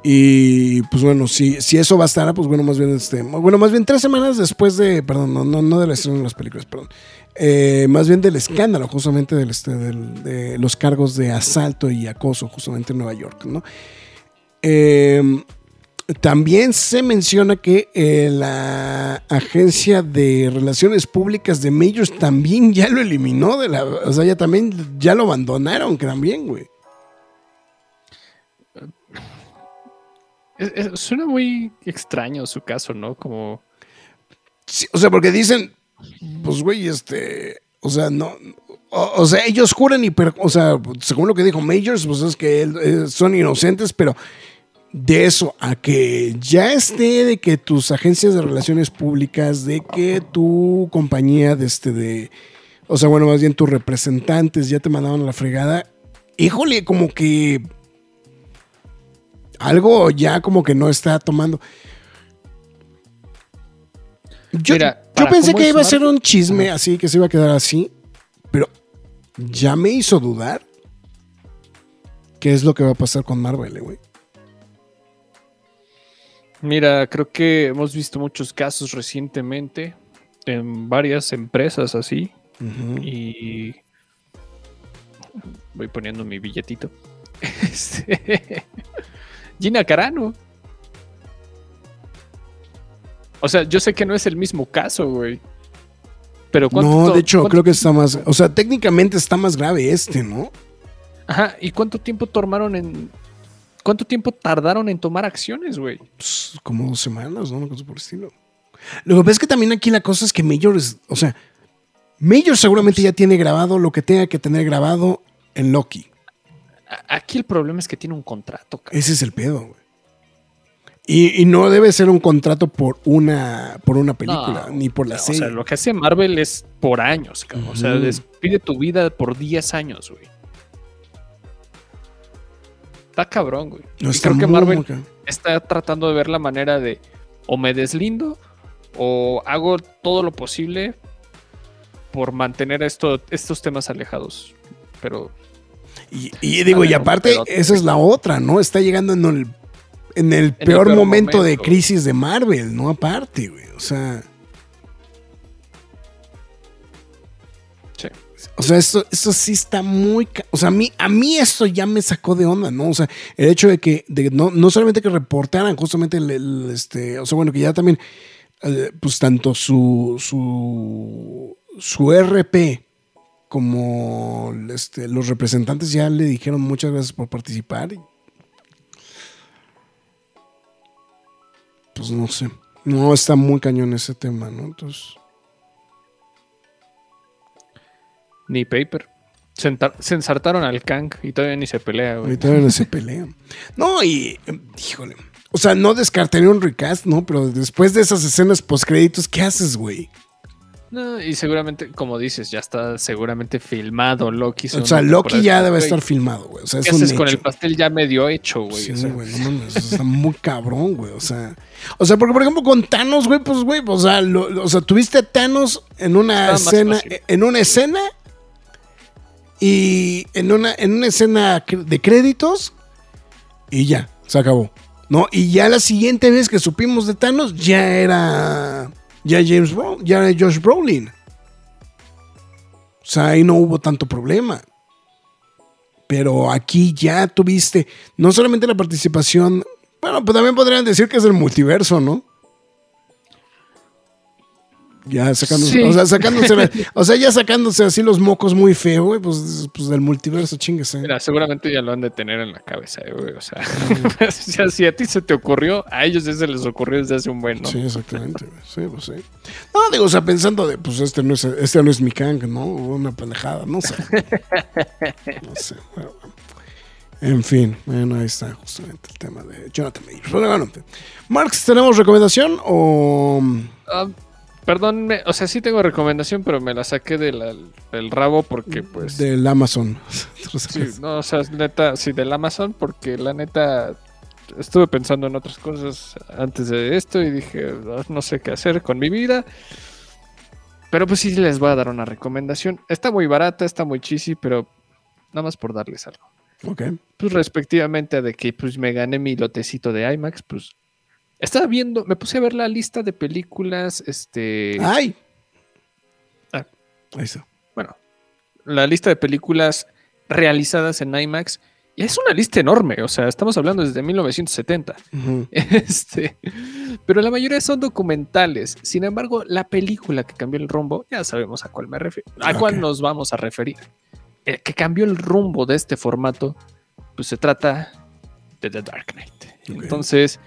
y pues bueno, si, si eso bastara, pues bueno, más bien este, bueno, más bien tres semanas después de, perdón, no, no, no del estreno de las películas, perdón, eh, más bien del escándalo, justamente del, este, del- de los cargos de asalto y acoso, justamente en Nueva York, ¿no? Eh, también se menciona que eh, la agencia de relaciones públicas de Majors también ya lo eliminó de la, o sea, ya también ya lo abandonaron, que también, güey. Es- es- suena muy extraño su caso, ¿no? Como. Sí, o sea, porque dicen, pues, güey, este, o sea, no, o, o sea, ellos juran y, o sea, según lo que dijo Majors, pues es que él- eh, son inocentes, pero de eso a que ya esté de que tus agencias de relaciones públicas, de que tu compañía de este, de, o sea, bueno, más bien tus representantes ya te mandaban a la fregada, híjole, como que algo ya como que no está tomando. Yo, Mira, yo pensé que iba a ser un chisme así, que se iba a quedar así, pero ya me hizo dudar qué es lo que va a pasar con Marvel, eh, güey. Mira, creo que hemos visto muchos casos recientemente en varias empresas así. Ujú. Y. Voy poniendo mi billetito. Este, Gina Carano. O sea, yo sé que no es el mismo caso, güey. Pero ¿cuánto No, de hecho, cuánto- creo que está más, o sea, técnicamente está más grave este, ¿no? Ajá, ¿y cuánto tiempo tomaron en. ¿Cuánto tiempo tardaron en tomar acciones, güey? Pues, como dos semanas, ¿no? Una cosa por el estilo. Lo que pasa es que también aquí la cosa es que Major es, o sea, Major seguramente ya tiene grabado lo que tenga que tener grabado en Loki. Aquí el problema es que tiene un contrato, cabrón. Ese es el pedo, güey. Y, y no debe ser un contrato por una, por una película, No, ni por la O serie. sea, lo que hace Marvel es por años, cabrón. O sea, despide tu vida por 10 años, güey. Está cabrón, güey. No, Y creo que Marvel está tratando de ver la manera de o me deslindo o hago todo lo posible por mantener esto, estos temas alejados. Pero Y, y digo, y aparte, esa es la otra, ¿no? Está llegando en el, en el peor, peor momento, de momento. crisis de Marvel, ¿no? Aparte, güey. O sea. O sea, esto, esto sí está muy. O sea, a mí, a mí esto ya me sacó de onda, ¿no? O sea, el hecho de que de no, no solamente que reportaran justamente este. O sea, bueno, que ya también. eh, pues tanto su. su. su RP como este, los representantes ya le dijeron muchas gracias por participar. Pues no sé. No, está muy cañón ese tema, ¿no? Entonces. Ni paper. Se, ensartaron al Kang y todavía ni se pelea, güey. Ahorita no se pelean. No, y eh, híjole. O sea, no descartaría un recast, ¿no? Pero después de esas escenas postcréditos, ¿qué haces, güey? No, y seguramente, como dices, ya está seguramente filmado Loki. O sea, Loki ya debe estar filmado, güey. O sea, es ¿Qué un haces con hecho. el pastel ya medio hecho, güey? Sí, O sea, güey, no mames, está muy cabrón, güey. O sea, o sea, porque por ejemplo con Thanos, güey, pues, güey, o sea, lo- o sea, tuviste a Thanos en una escena, en una escena y en una, en una escena de créditos y ya, se acabó. ¿No? Y ya la siguiente vez que supimos de Thanos ya era ya James Brown, ya era Josh Brolin. O sea, ahí no hubo tanto problema. Pero aquí ya tuviste no solamente la participación, bueno, pues también podrían decir que es el multiverso, ¿no? Ya sacándose, Sí. o sea, sacándose, o sea, ya sacándose así los mocos muy feo, güey, pues, pues del multiverso, chinguese. Mira, seguramente ya lo han de tener en la cabeza, eh, güey. O sea, o sea, si a ti se te ocurrió, a ellos ya se les ocurrió desde hace un buen, ¿no? Sí, exactamente, güey. Sí, pues sí. No, digo, o sea, pensando de, pues este no es, este no es mi Kang, ¿no? Una pendejada, no sé. No sé. bueno, en fin, bueno, ahí está justamente el tema de Jonathan Majors. Bueno, bueno, Marx, ¿tenemos recomendación o...? Ah, perdón, me- o sea, sí tengo recomendación, pero me la saqué del rabo porque, pues. Del Amazon. Sí, no, o sea, neta, sí, del Amazon, porque la neta estuve pensando en otras cosas antes de esto y dije, "Ah, no sé qué hacer con mi vida. Pero pues sí les voy a dar una recomendación. Está muy barata, está muy cheesy, pero nada más por darles algo. Ok. Pues respectivamente de que pues me gané mi lotecito de IMAX, pues estaba viendo, me puse a ver la lista de películas, este, ¡Ay! Ah. Ahí está. bueno, la lista de películas realizadas en IMAX. Y es una lista enorme, o sea, estamos hablando desde 1970. Ujú. Este, pero la mayoría son documentales. Sin embargo, la película que cambió el rumbo, ya sabemos a cuál me refiero, a cuál nos vamos a referir. El que cambió el rumbo de este formato, pues se trata de The Dark Knight. Entonces,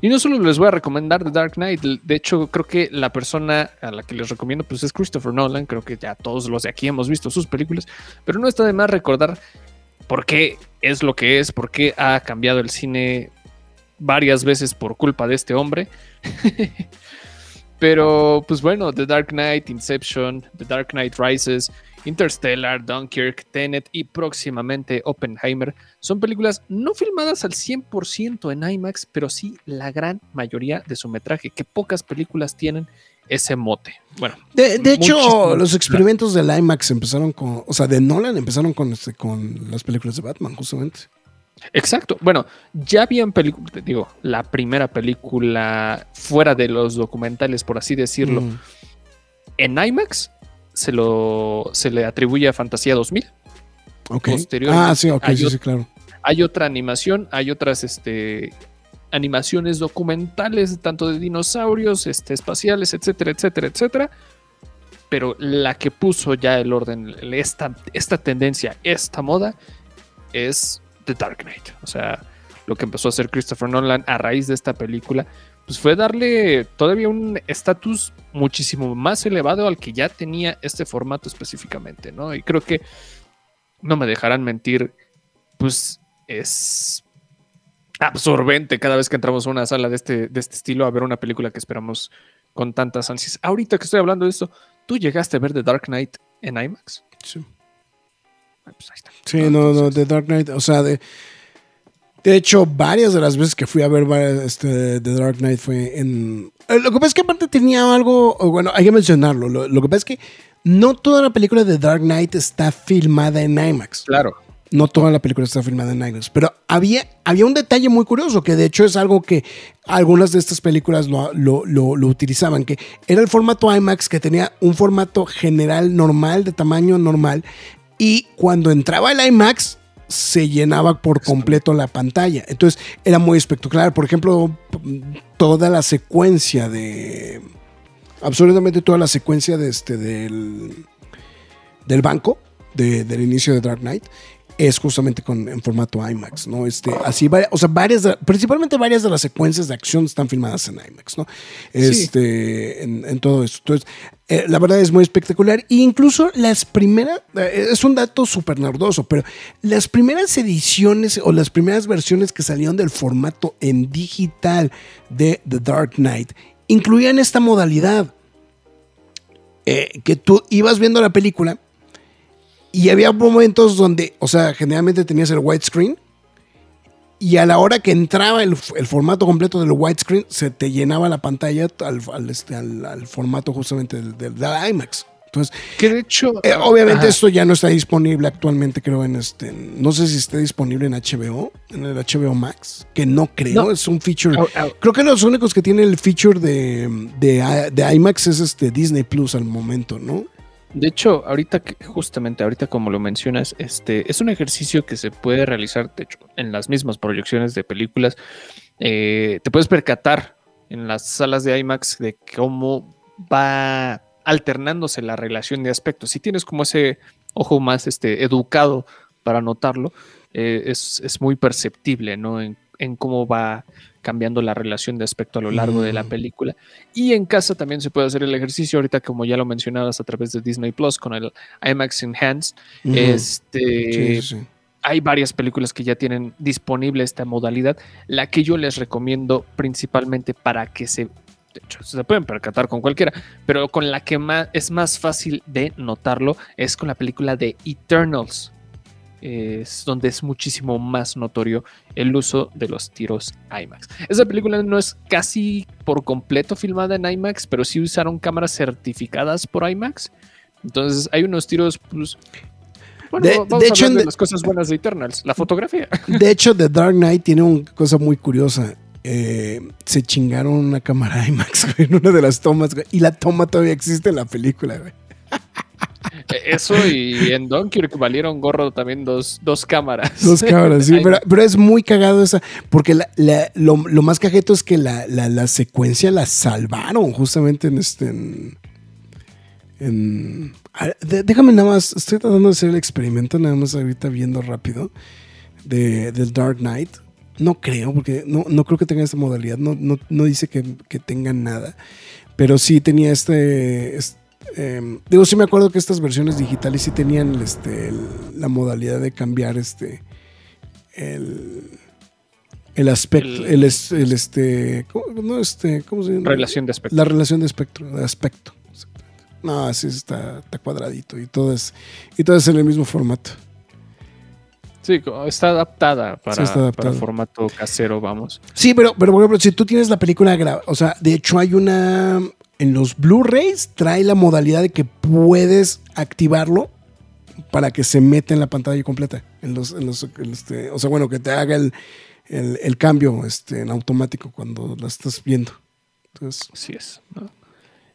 y no solo les voy a recomendar The Dark Knight, de hecho, creo que la persona a la que les recomiendo pues es Christopher Nolan. Creo que ya todos los de aquí hemos visto sus películas, pero no está de más recordar por qué es lo que es, por qué ha cambiado el cine varias veces por culpa de este hombre. Pero, pues bueno, The Dark Knight, Inception, The Dark Knight Rises, Interstellar, Dunkirk, Tenet y próximamente Oppenheimer son películas no filmadas al 100% en IMAX, pero sí la gran mayoría de su metraje, que pocas películas tienen ese mote. Bueno, De, de hecho, los experimentos del IMAX empezaron con, o sea, de Nolan empezaron con, este, con las películas de Batman, justamente. Exacto. Bueno, ya habían películas, digo, la primera película fuera de los documentales, por así decirlo, Mm. en IMAX se, lo, se le atribuye a Fantasía 2000. Ok. Posteriormente Ah, sí, sí, sí, claro. Hay otra animación, hay otras este, animaciones documentales, tanto de dinosaurios, este, espaciales, etcétera, etcétera, etcétera. Pero la que puso ya el orden, esta, esta tendencia, esta moda, es The Dark Knight. O sea, lo que empezó a hacer Christopher Nolan a raíz de esta película, pues fue darle todavía un estatus muchísimo más elevado al que ya tenía este formato específicamente, ¿no? Y creo que no me dejarán mentir, pues es absorbente cada vez que entramos a una sala de este, de este estilo a ver una película que esperamos con tantas ansias. Ahorita que estoy hablando de esto, ¿tú llegaste a ver The Dark Knight en IMAX? Sí. Pues ahí está. Sí, no, no, Entonces, The Dark Knight, o sea, de, de hecho, varias de las veces que fui a ver este, The Dark Knight fue en... eh, Lo que pasa es que aparte tenía algo, bueno, hay que mencionarlo, lo, lo que pasa es que no toda la película de Dark Knight está filmada en IMAX. Claro. No toda la película está filmada en IMAX, pero había, había un detalle muy curioso, que de hecho es algo que algunas de estas películas lo, lo- lo- lo utilizaban, que era el formato IMAX que tenía un formato general normal, de tamaño normal, y cuando entraba el IMAX se llenaba por completo la pantalla. Entonces era muy espectacular. Por ejemplo, toda la secuencia de... Absolutamente toda la secuencia de este, del, del banco, de- del inicio de Dark Knight, es justamente con, en formato IMAX, ¿no? Este, así, vari- o sea, varias, de- principalmente varias de las secuencias de acción están filmadas en IMAX, ¿no? Este, en, en todo esto. Entonces, eh, la verdad es muy espectacular. E incluso las primeras, eh, es un dato súper nerdoso, pero las primeras ediciones o las primeras versiones que salieron del formato en digital de The Dark Knight incluían esta modalidad eh, que tú ibas viendo la película y había momentos donde, o sea, generalmente tenías el widescreen y a la hora que entraba el, el formato completo del widescreen, se te llenaba la pantalla al, al, este, al- al formato justamente del, del- del IMAX. Entonces, Que de hecho. eh, obviamente Ajá. esto ya no está disponible actualmente, creo, en este. No sé si esté disponible en HBO, en el HBO Max, que no creo, No. es un feature. Au- au- Creo que los únicos que tienen el feature de, de, de IMAX es este Disney Plus al momento, ¿no? De hecho, ahorita que, justamente ahorita como lo mencionas, este es un ejercicio que se puede realizar, de hecho, en las mismas proyecciones de películas. Eh, te puedes percatar en las salas de IMAX de cómo va alternándose la relación de aspectos. Si tienes como ese ojo más este, educado para notarlo, eh, es, es muy perceptible, ¿no? En, en cómo va cambiando la relación de aspecto a lo largo de la Mm. película. Y en casa también se puede hacer el ejercicio, ahorita como ya lo mencionabas a través de Disney Plus con el IMAX Enhanced. Este, Sí, sí, sí. hay varias películas que ya tienen disponible esta modalidad. La que yo les recomiendo principalmente para que se. De hecho, se pueden percatar con cualquiera, pero con la que más es más fácil de notarlo es con la película de Eternals. Es donde es muchísimo más notorio el uso de los tiros IMAX. Esa película no es casi por completo filmada en IMAX, pero sí usaron cámaras certificadas por IMAX. Entonces hay unos tiros pues, bueno, De- vamos de a hecho, de las cosas buenas de Eternals, la fotografía. De hecho, The Dark Knight tiene una cosa muy curiosa. Eh, se chingaron una cámara IMAX güey, en una de las tomas, güey, y la toma todavía existe en la película, güey. Eso y en Dunkirk valieron gorro también dos, dos cámaras. Dos cámaras, sí, pero, pero es muy cagado esa, porque la- la- lo, lo más cajeto es que la, la- secuencia la salvaron justamente en este. En, en- déjame nada más, estoy tratando de hacer el experimento, nada más ahorita viendo rápido, de, del Dark Knight. No creo, porque no, no creo que tenga esta modalidad, no, no, no dice que, que tenga nada, pero sí tenía este. es- em, digo, sí me acuerdo que estas versiones digitales sí tenían este, el- la modalidad de cambiar este el, el aspecto, El- el, es- el este, ¿cómo, no, este, ¿cómo se llama? Relación de aspecto. La relación de espectro, de aspecto. No, así está, está cuadradito y todo es, y todo es en el mismo formato. Sí, está adaptada para, Sí, está adaptada. para formato casero, vamos. Sí, pero, pero por ejemplo, si tú tienes la película grabada, o sea, de hecho hay una, en los Blu-rays trae la modalidad de que puedes activarlo para que se meta en la pantalla completa. En los, en los, este, o sea, bueno, que te haga el, el, el cambio este, en automático cuando la estás viendo. Entonces, Así es. ¿no?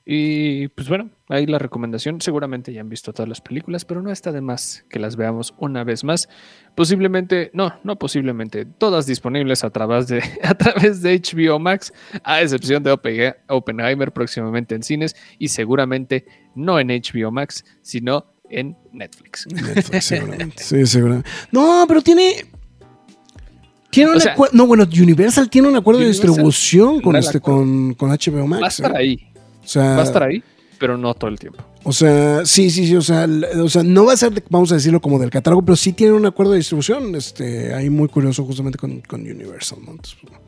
Y pues bueno, ahí la recomendación. Seguramente ya han visto todas las películas, pero no está de más que las veamos una vez más. Posiblemente, no, no posiblemente, todas disponibles a través de, a través de HBO Max, a excepción de Oppenheimer próximamente en cines y seguramente no en HBO Max, sino en Netflix. Netflix, seguramente. Sí, seguramente. No, pero tiene. Tiene O sea. No, bueno, Universal tiene un acuerdo de distribución con, este, con, con HBO Max. Va a estar ¿eh? ahí, O sea, va a estar ahí, pero no todo el tiempo. O sea, sí, sí, sí. O sea, o sea, no va a ser, vamos a decirlo, como del catálogo, pero sí tiene un acuerdo de distribución. Este, ahí muy curioso, justamente con, con Universal, ¿no? Entonces, bueno,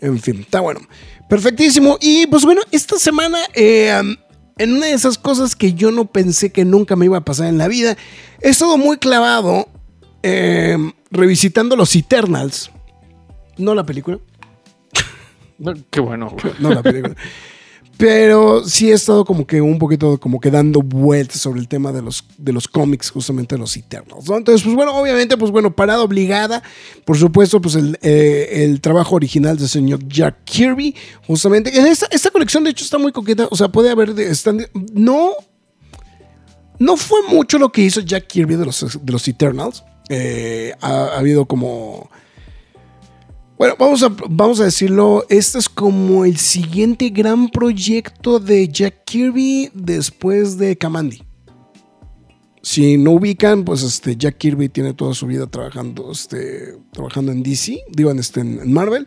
en fin, está bueno. Perfectísimo. Y pues bueno, esta semana, eh, um, en una de esas cosas que yo no pensé que nunca me iba a pasar en la vida, he estado muy clavado eh, revisitando los Eternals. No la película. Qué bueno. No la película. Pero sí he estado como que un poquito como que dando vueltas sobre el tema de los, de los cómics, justamente de los Eternals. ¿no? Entonces, pues bueno, obviamente, pues bueno, parada obligada. Por supuesto, pues el, eh, el trabajo original del señor Jack Kirby, justamente. En esta, esta colección, de hecho, está muy coqueta. O sea, puede haber. están- no. No fue mucho lo que hizo Jack Kirby de los, de los Eternals. Eh, ha habido como. Bueno, vamos a, vamos a decirlo, este es como el siguiente gran proyecto de Jack Kirby después de Kamandi. Si no ubican, pues este Jack Kirby tiene toda su vida trabajando, este, trabajando en DC, digo en, este, en Marvel.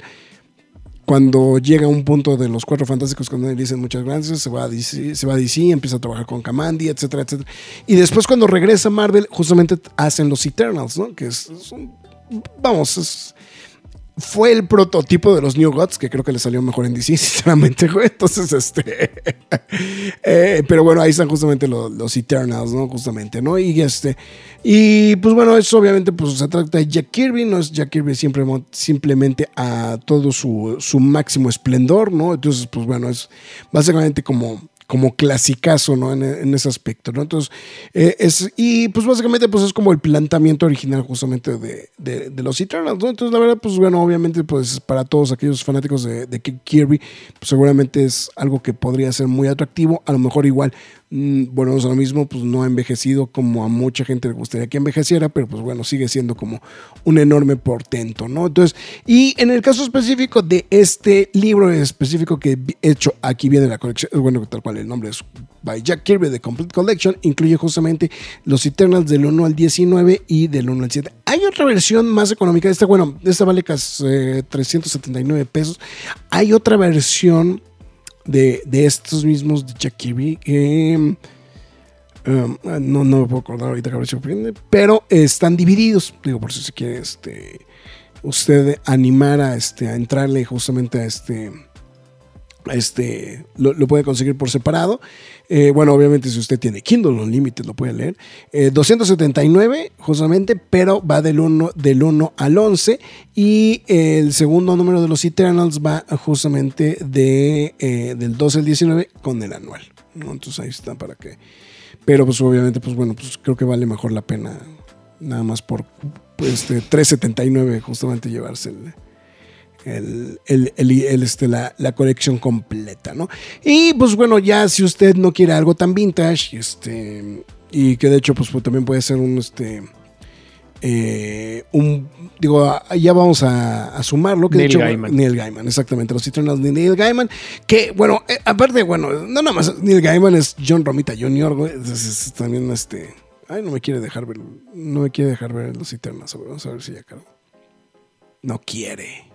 Cuando llega a un punto de los cuatro fantásticos, cuando le dicen muchas gracias, se va a DC, se va a DC, empieza a trabajar con Kamandi, etcétera, etcétera. Y después cuando regresa a Marvel, justamente hacen los Eternals, ¿no? Que es, es un- vamos, es, fue el prototipo de los New Gods, que creo que le salió mejor en DC, sinceramente, güey. Entonces, este. eh, pero bueno, ahí están justamente los, los, Eternals, ¿no? Justamente, ¿no? Y este. Y pues bueno, eso obviamente pues, se trata de Jack Kirby, no es Jack Kirby siempre, simplemente a todo su, su máximo esplendor, ¿no? Entonces, pues bueno, es básicamente como como clasicazo, ¿no? En, ese aspecto, ¿no? Entonces, eh, es, y pues básicamente pues es como el planteamiento original justamente de, de, los Eternals. Entonces, la verdad, pues bueno, obviamente pues para todos aquellos fanáticos de, de Kirby, pues seguramente es algo que podría ser muy atractivo, a lo mejor igual bueno, es lo mismo, pues no ha envejecido como a mucha gente le gustaría que envejeciera, pero pues bueno, sigue siendo como un enorme portento, ¿no? Entonces, y en el caso específico de este libro específico que he hecho, aquí viene la colección, bueno, tal cual el nombre es by Jack Kirby, The Complete Collection, incluye justamente los Eternals del 1 al 19 y del 1 al 7. Hay otra versión más económica, esta, bueno, esta vale casi 379 pesos. Hay otra versión de, estos mismos de Jack Kirby. Um, no, no me puedo acordar ahorita que pero están divididos. Digo, por si se quiere este, usted animar a, este, a entrarle justamente a este. este lo, puede conseguir por separado. Eh, bueno, obviamente, si usted tiene Kindle Unlimited, lo puede leer. 279, eh, justamente, pero va del 1, del 1 al 11. Y el segundo número de los Eternals va justamente de, eh, del 12 al 19 con el anual. Entonces ahí está para que. Pero pues obviamente, pues bueno, pues creo que vale mejor la pena nada más por pues, 3.79 justamente llevarse el, el, el, este, la, la, colección completa, ¿no? Y pues bueno, ya si usted no quiere algo tan vintage, este, y que de hecho pues, pues también puede ser un, este, eh, un, digo, ya vamos a, a sumarlo. Que Neil Gaiman. Neil Gaiman, exactamente, los Eternals de Neil Gaiman, que bueno, eh, aparte, bueno, no nada más Neil Gaiman es John Romita Jr., güey, también este... Ay, no me quiere dejar ver, no me quiere dejar ver los Eternals, vamos a ver si ya, claro. No quiere.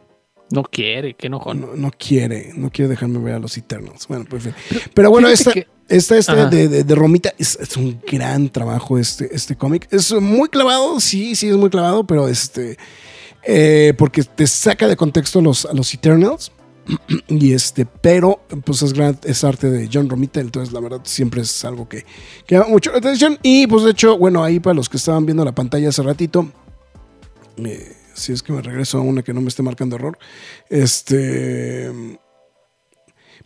No quiere, qué enojón. No, no quiere, no quiere dejarme ver a los Eternals. Bueno, pues, pero, bueno, esta, esta, esta de, de, Romita es, es, un gran trabajo este, este cómic. Es muy clavado, sí, sí es muy clavado, pero este, eh, porque te saca de contexto los, a los Eternals. y este, pero pues es, gran, es arte de John Romita, entonces la verdad siempre es algo que, que llama mucho la atención. Y pues de hecho, bueno, ahí para los que estaban viendo la pantalla hace ratito, eh, si es que me regreso a una que no me esté marcando error. Este.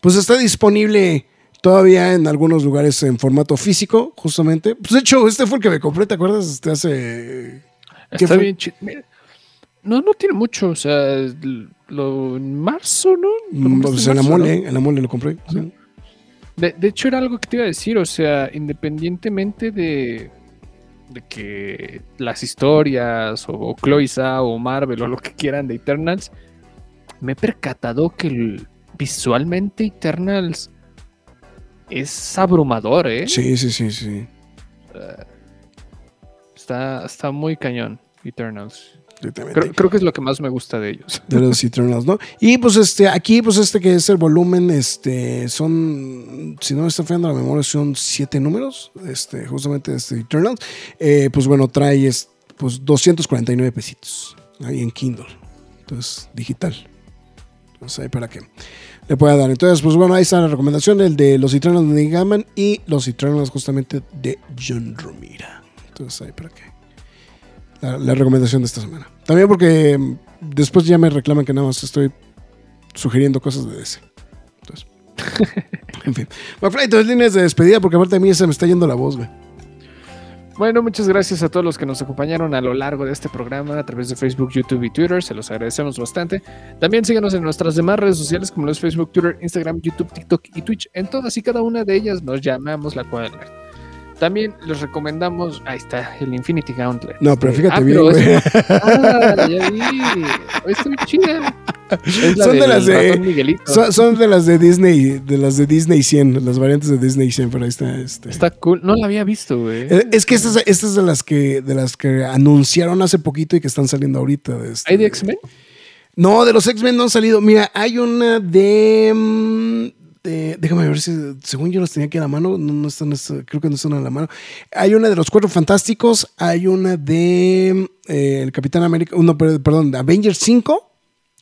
Pues está disponible todavía en algunos lugares en formato físico, justamente. Pues de hecho, este fue el que me compré, ¿te acuerdas? Este hace. Está bien chido. No, no tiene mucho, o sea, lo, en marzo, ¿no? Mm, pues en, la mole, en la mole lo compré. De, de hecho, era algo que te iba a decir, o sea, independientemente de de que las historias o Chloe o Marvel o lo que quieran de Eternals, me he percatado que visualmente Eternals es abrumador, ¿eh? Sí, sí, sí, sí. está, está muy cañón, Eternals. Creo, que es lo que más me gusta de ellos. De los Eternals, ¿no? Y pues este, aquí, pues este que es el volumen, este, son, si no me está fallando la memoria, son siete números, este, justamente este Eternals. Eh, pues bueno, trae pues 249 pesitos ahí en Kindle. Entonces, digital. Entonces ahí para que le pueda dar. Entonces, pues bueno, ahí está la recomendación, el de los Eternals de Nick y los Eternals justamente de John Romira. Entonces ahí para que la, recomendación de esta semana. También porque mm, después ya me reclaman que nada más estoy sugiriendo cosas de DC. Entonces, en fin. McFly, entonces líneas de despedida porque aparte de mí se me está yendo la voz, güey. Bueno, muchas gracias a todos los que nos acompañaron a lo largo de este programa a través de Facebook, YouTube y Twitter. Se los agradecemos bastante. También síganos en nuestras demás redes sociales como los Facebook, Twitter, Instagram, YouTube, TikTok y Twitch. En todas y cada una de ellas nos llamamos la cual también les recomendamos. Ahí está, el Infinity Gauntlet. No, pero fíjate ah, bien, güey. Ah, ya vi. Está muy chida. son de las de. Son, de las de Disney, de las de Disney 100, las variantes de Disney 100, pero ahí está. Este. Está cool. No la había visto, güey. Eh, es que estas, estas de las que de las que anunciaron hace poquito y que están saliendo ahorita. De este, ¿Hay de X-Men? No, de los X-Men no han salido. Mira, hay una de. Mm, déjame ver si, según yo los tenía aquí a la mano, no, están, creo que no están a la mano. Hay una de los Cuatro Fantásticos, hay una de eh, el Capitán América, no, perdón, de Avengers 5,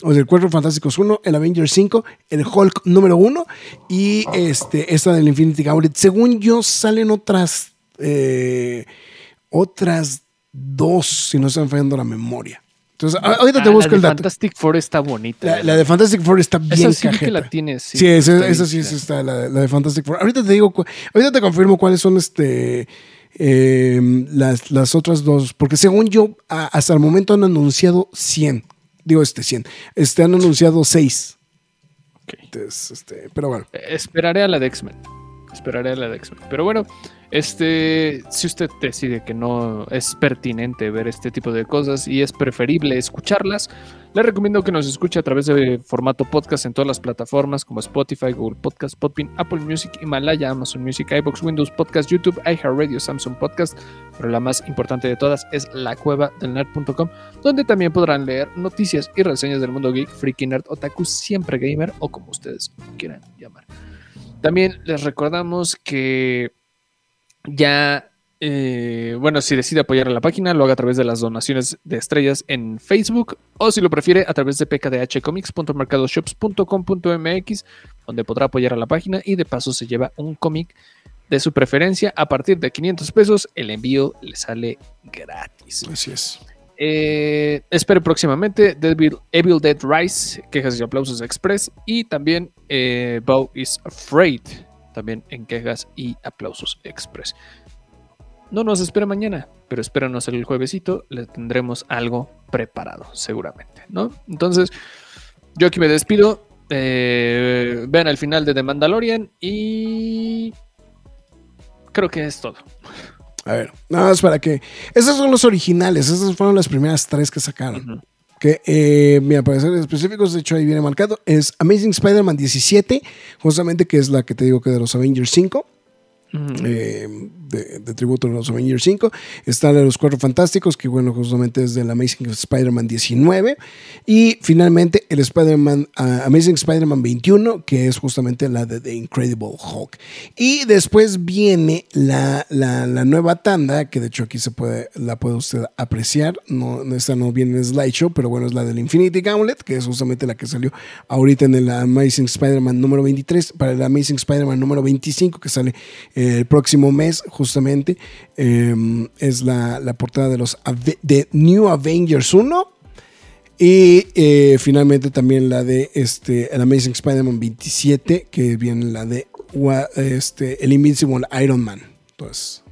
O sea, el Cuatro Fantásticos 1, el Avengers 5, el Hulk número 1 y este, esta del Infinity Gauntlet. Según yo, salen otras, eh, otras dos, si no están fallando la memoria. Entonces, ahorita te busco la el de dato. Fantastic Four está bonita. La, la de Fantastic Four está bien Esa sí vi que cajeta. la tienes. Sí, esa, está esa sí está, la, la de Fantastic Four. Ahorita te digo, ahorita te confirmo cuáles son este eh, las, las otras dos, porque según yo, a- hasta el momento han anunciado 100. Digo, este 100. Este, han anunciado 6. Ok. Entonces, este, pero bueno. Eh, Esperaré a la de X-Men. Esperaré a la de X-Men. Pero bueno, este, si usted decide que no es pertinente ver este tipo de cosas y es preferible escucharlas, le recomiendo que nos escuche a través de formato podcast en todas las plataformas como Spotify, Google Podcast, Podbean, Apple Music, Himalaya, Amazon Music, iBox, Windows Podcast, YouTube, iHeartRadio, Samsung Podcast. Pero la más importante de todas es la cueva del nerd.com, donde también podrán leer noticias y reseñas del mundo geek, freaky nerd, otaku, siempre gamer o como ustedes quieran llamar. También les recordamos que ya, eh, bueno, si decide apoyar a la página, lo haga a través de las donaciones de estrellas en Facebook o si lo prefiere a través de pkdhcomics.mercadoshops.com.mx, donde podrá apoyar a la página y de paso se lleva un cómic de su preferencia a partir de 500 pesos. El envío le sale gratis. Así es. Eh, espero próximamente Devil, Evil Dead Rise, quejas y aplausos express. Y también eh, Bow is Afraid, también en quejas y aplausos express. No nos espera mañana, pero espéranos el juevesito, le tendremos algo preparado, seguramente, ¿no? Entonces, yo aquí me despido. eh, vean el final de The Mandalorian y creo que es todo. A ver, nada más para que. Esos son los originales. Esas fueron las primeras tres que sacaron. Que, eh, mira, para ser específicos, de hecho ahí viene marcado. Es Amazing Spider-Man 17, justamente que es la que te digo que de los Avengers 5. Eh, de, tributo a los Avengers 5. Está la de los Cuatro Fantásticos, que bueno, justamente es del Amazing Spider-Man 19. Y finalmente el Spider-Man, ah, Amazing Spider-Man 21, que es justamente la de The Incredible Hulk. Y después viene la, la- nueva tanda, que de hecho aquí se puede, la puede usted apreciar. No, esta no viene en slideshow, pero bueno, es la del Infinity Gauntlet, que es justamente la que salió ahorita en el Amazing Spider-Man número 23, para el Amazing Spider-Man número 25, que sale el próximo mes, justamente. Eh, es la, portada de los de New Avengers 1. Y eh, finalmente también la de este, el Amazing Spider-Man 27, que viene la de este, el Invincible Iron Man. Entonces,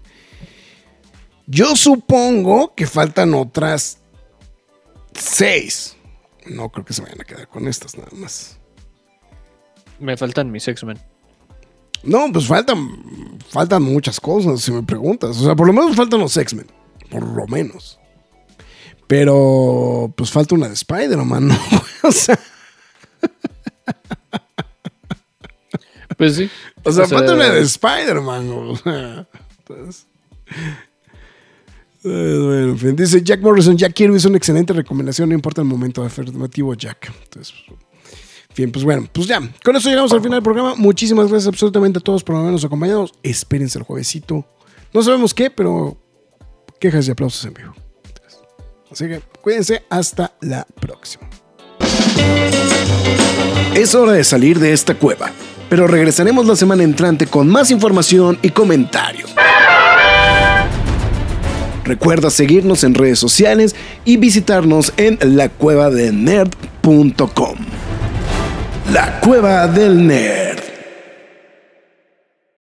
yo supongo que faltan otras seis. No creo que se vayan a quedar con estas nada más. Me faltan mis X-Men. No, pues faltan, faltan muchas cosas, si me preguntas. O sea, por lo menos faltan los X-Men. Por lo menos. Pero, pues falta una de Spider-Man, ¿no? o sea, Pues sí. o sea, O sea, falta una de Spider-Man. O sea, entonces, eh, bueno, en fin, dice Jack Morrison, Jack Kirby es una excelente recomendación, no importa el momento afirmativo, Jack. Entonces, bien, pues bueno, pues ya, con eso llegamos al final del programa. Muchísimas gracias absolutamente a todos por habernos acompañado. Espérense el juevesito. No sabemos qué, pero quejas y aplausos en vivo. Así que cuídense, hasta la próxima. Es hora de salir de esta cueva, pero regresaremos la semana entrante con más información y comentarios. Recuerda seguirnos en redes sociales y visitarnos en lacuevadelnerd.com. La Cueva del Nerd.